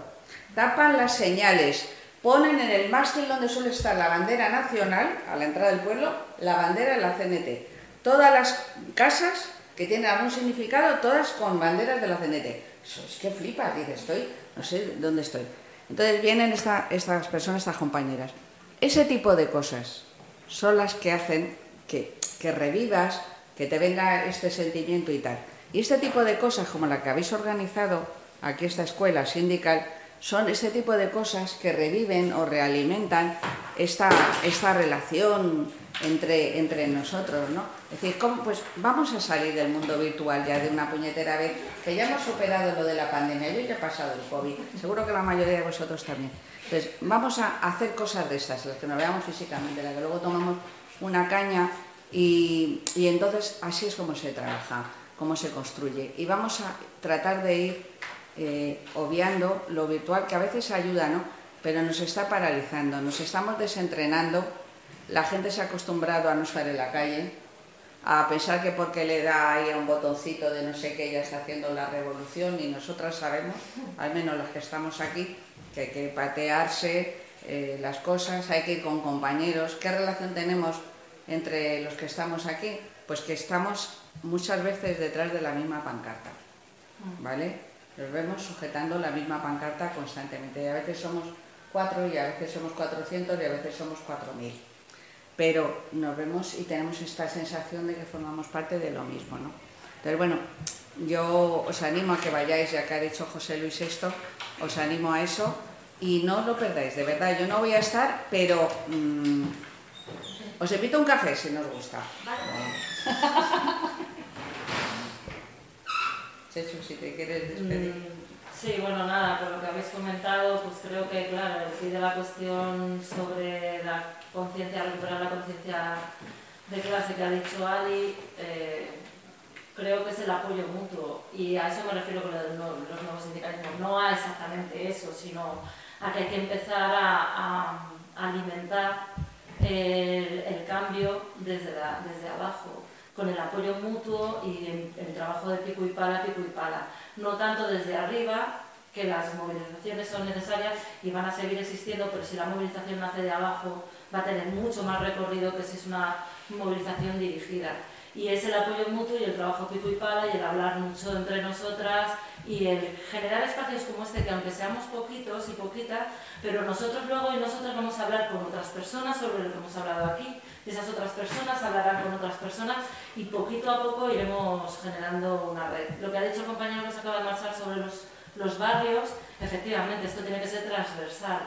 Tapan las señales, ponen en el mástil donde suele estar la bandera nacional, a la entrada del pueblo, la bandera de la CNT todas las casas que tienen algún significado, todas con banderas de la CNT. Eso es que flipa, dice, estoy, no sé dónde estoy. Entonces vienen estas personas, estas compañeras. Ese tipo de cosas son las que hacen que, que revivas, que te venga este sentimiento y tal. Y este tipo de cosas, como la que habéis organizado aquí esta escuela sindical, son este tipo de cosas que reviven o realimentan esta, esta relación entre, entre nosotros, ¿no? Es decir, ¿cómo, pues vamos a salir del mundo virtual ya de una puñetera vez, que ya hemos superado lo de la pandemia, yo ya he pasado el COVID, seguro que la mayoría de vosotros también. Entonces, vamos a hacer cosas de estas, las que nos veamos físicamente, las que luego tomamos una caña y, y entonces así es como se trabaja, cómo se construye. Y vamos a tratar de ir eh, obviando lo virtual, que a veces ayuda, ¿no? Pero nos está paralizando, nos estamos desentrenando la gente se ha acostumbrado a no estar en la calle, a pensar que porque le da ahí a un botoncito de no sé qué ya está haciendo la revolución y nosotras sabemos, al menos los que estamos aquí, que hay que patearse eh, las cosas, hay que ir con compañeros. ¿Qué relación tenemos entre los que estamos aquí? Pues que estamos muchas veces detrás de la misma pancarta, ¿vale? Nos vemos sujetando la misma pancarta constantemente. a veces somos cuatro y a veces somos 400 y a veces somos 4.000. pero nos vemos y tenemos esta sensación de que formamos parte de lo mismo, ¿no? Entonces, bueno, yo os animo a que vayáis, ya que ha dicho José Luis esto, os animo a eso y no os lo perdáis, de verdad, yo no voy a estar, pero mm, os invito a un café si no os gusta. Chechu, si te quieres despedir. Mm, Sí, bueno, nada, por lo que habéis comentado, pues creo que, claro, el de la cuestión sobre la conciencia, recuperar la conciencia de clase que ha dicho Ali, eh, creo que es el apoyo mutuo. Y a eso me refiero con los nuevos sindicalismos. No a exactamente eso, sino a que hay que empezar a, alimentar el, cambio desde, desde abajo, con el apoyo mutuo y el, trabajo de pico y pala, pico y pala no tanto desde arriba, que las movilizaciones son necesarias y van a seguir existiendo, pero si la movilización nace de abajo va a tener mucho más recorrido que si es una movilización dirigida. Y es el apoyo mutuo y el trabajo pico y pala y el hablar mucho entre nosotras y el generar espacios como este que aunque seamos poquitos y poquitas, pero nosotros luego y nosotros vamos a hablar con otras personas sobre lo que hemos hablado aquí esas otras personas hablarán con otras personas y poquito a poco iremos generando una red. Lo que ha dicho el compañero que se acaba de marchar sobre los, los barrios, efectivamente, esto tiene que ser transversal.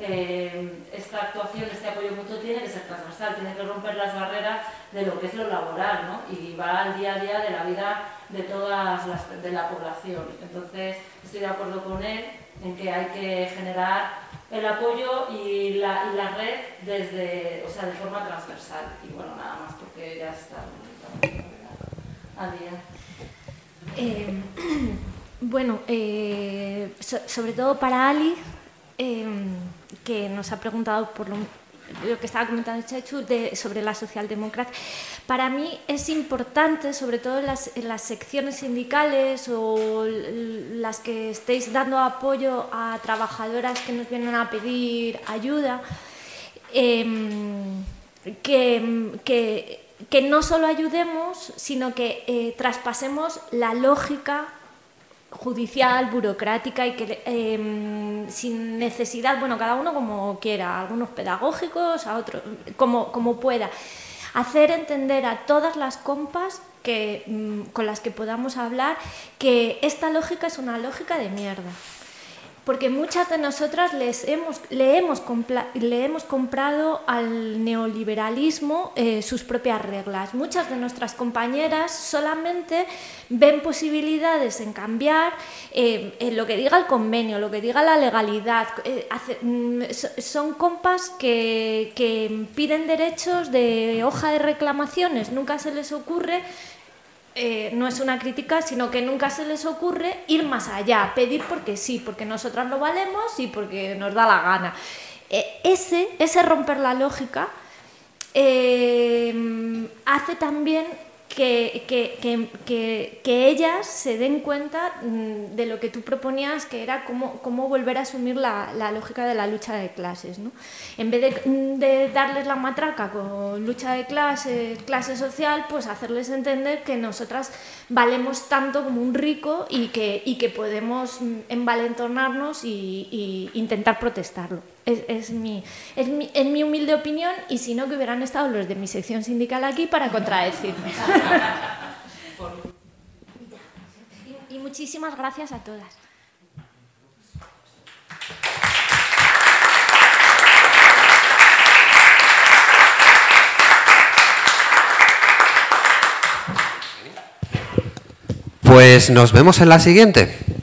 Eh, esta actuación, este apoyo mutuo tiene que ser transversal, tiene que romper las barreras de lo que es lo laboral ¿no? y va al día a día de la vida de toda de la población. Entonces, estoy de acuerdo con él en que hay que generar el apoyo y la, la, red desde, o sea, de forma transversal. Y bueno, nada más porque ya está al día. Eh, bueno, eh, sobre todo para Ali, eh, que nos ha preguntado por lo, lo que estaba comentando Chechu sobre la socialdemocracia. Para mí es importante, sobre todo en las, secciones sindicales o las que estéis dando apoyo a trabajadoras que nos vienen a pedir ayuda, em, que, no solo ayudemos, sino que eh, traspasemos la lógica judicial, burocrática y que em, sin necesidad, bueno, cada uno como quiera, algunos pedagógicos, a otros, como, como pueda, hacer entender a todas las compas que, mm, con las que podamos hablar que esta lógica es una lógica de mierda porque muchas de nosotras les hemos, le, hemos le hemos comprado al neoliberalismo eh, sus propias reglas. Muchas de nuestras compañeras solamente ven posibilidades en cambiar eh, en lo que diga el convenio, lo que diga la legalidad. Eh, mm, son compas que, que piden derechos de hoja de reclamaciones, nunca se les ocurre eh, no es una crítica, sino que nunca se les ocurre ir más allá, pedir porque sí, porque nosotras lo valemos y porque nos da la gana. Eh, ese, ese romper la lógica eh, hace también que, que, que, que, ellas se den cuenta mm, de lo que tú proponías, que era cómo, cómo volver a asumir la, la, lógica de la lucha de clases. ¿no? En vez de, darles la matraca con lucha de clases, clase social, pues hacerles entender que nosotras valemos tanto como un rico y que, y podemos mm, envalentonarnos y, y intentar protestarlo. Es, es, mi, es, mi, es, mi, humilde opinión y si no que hubieran estado los de mi sección sindical aquí para contradecirme. y, y muchísimas gracias a todas. Pues nos vemos en la siguiente.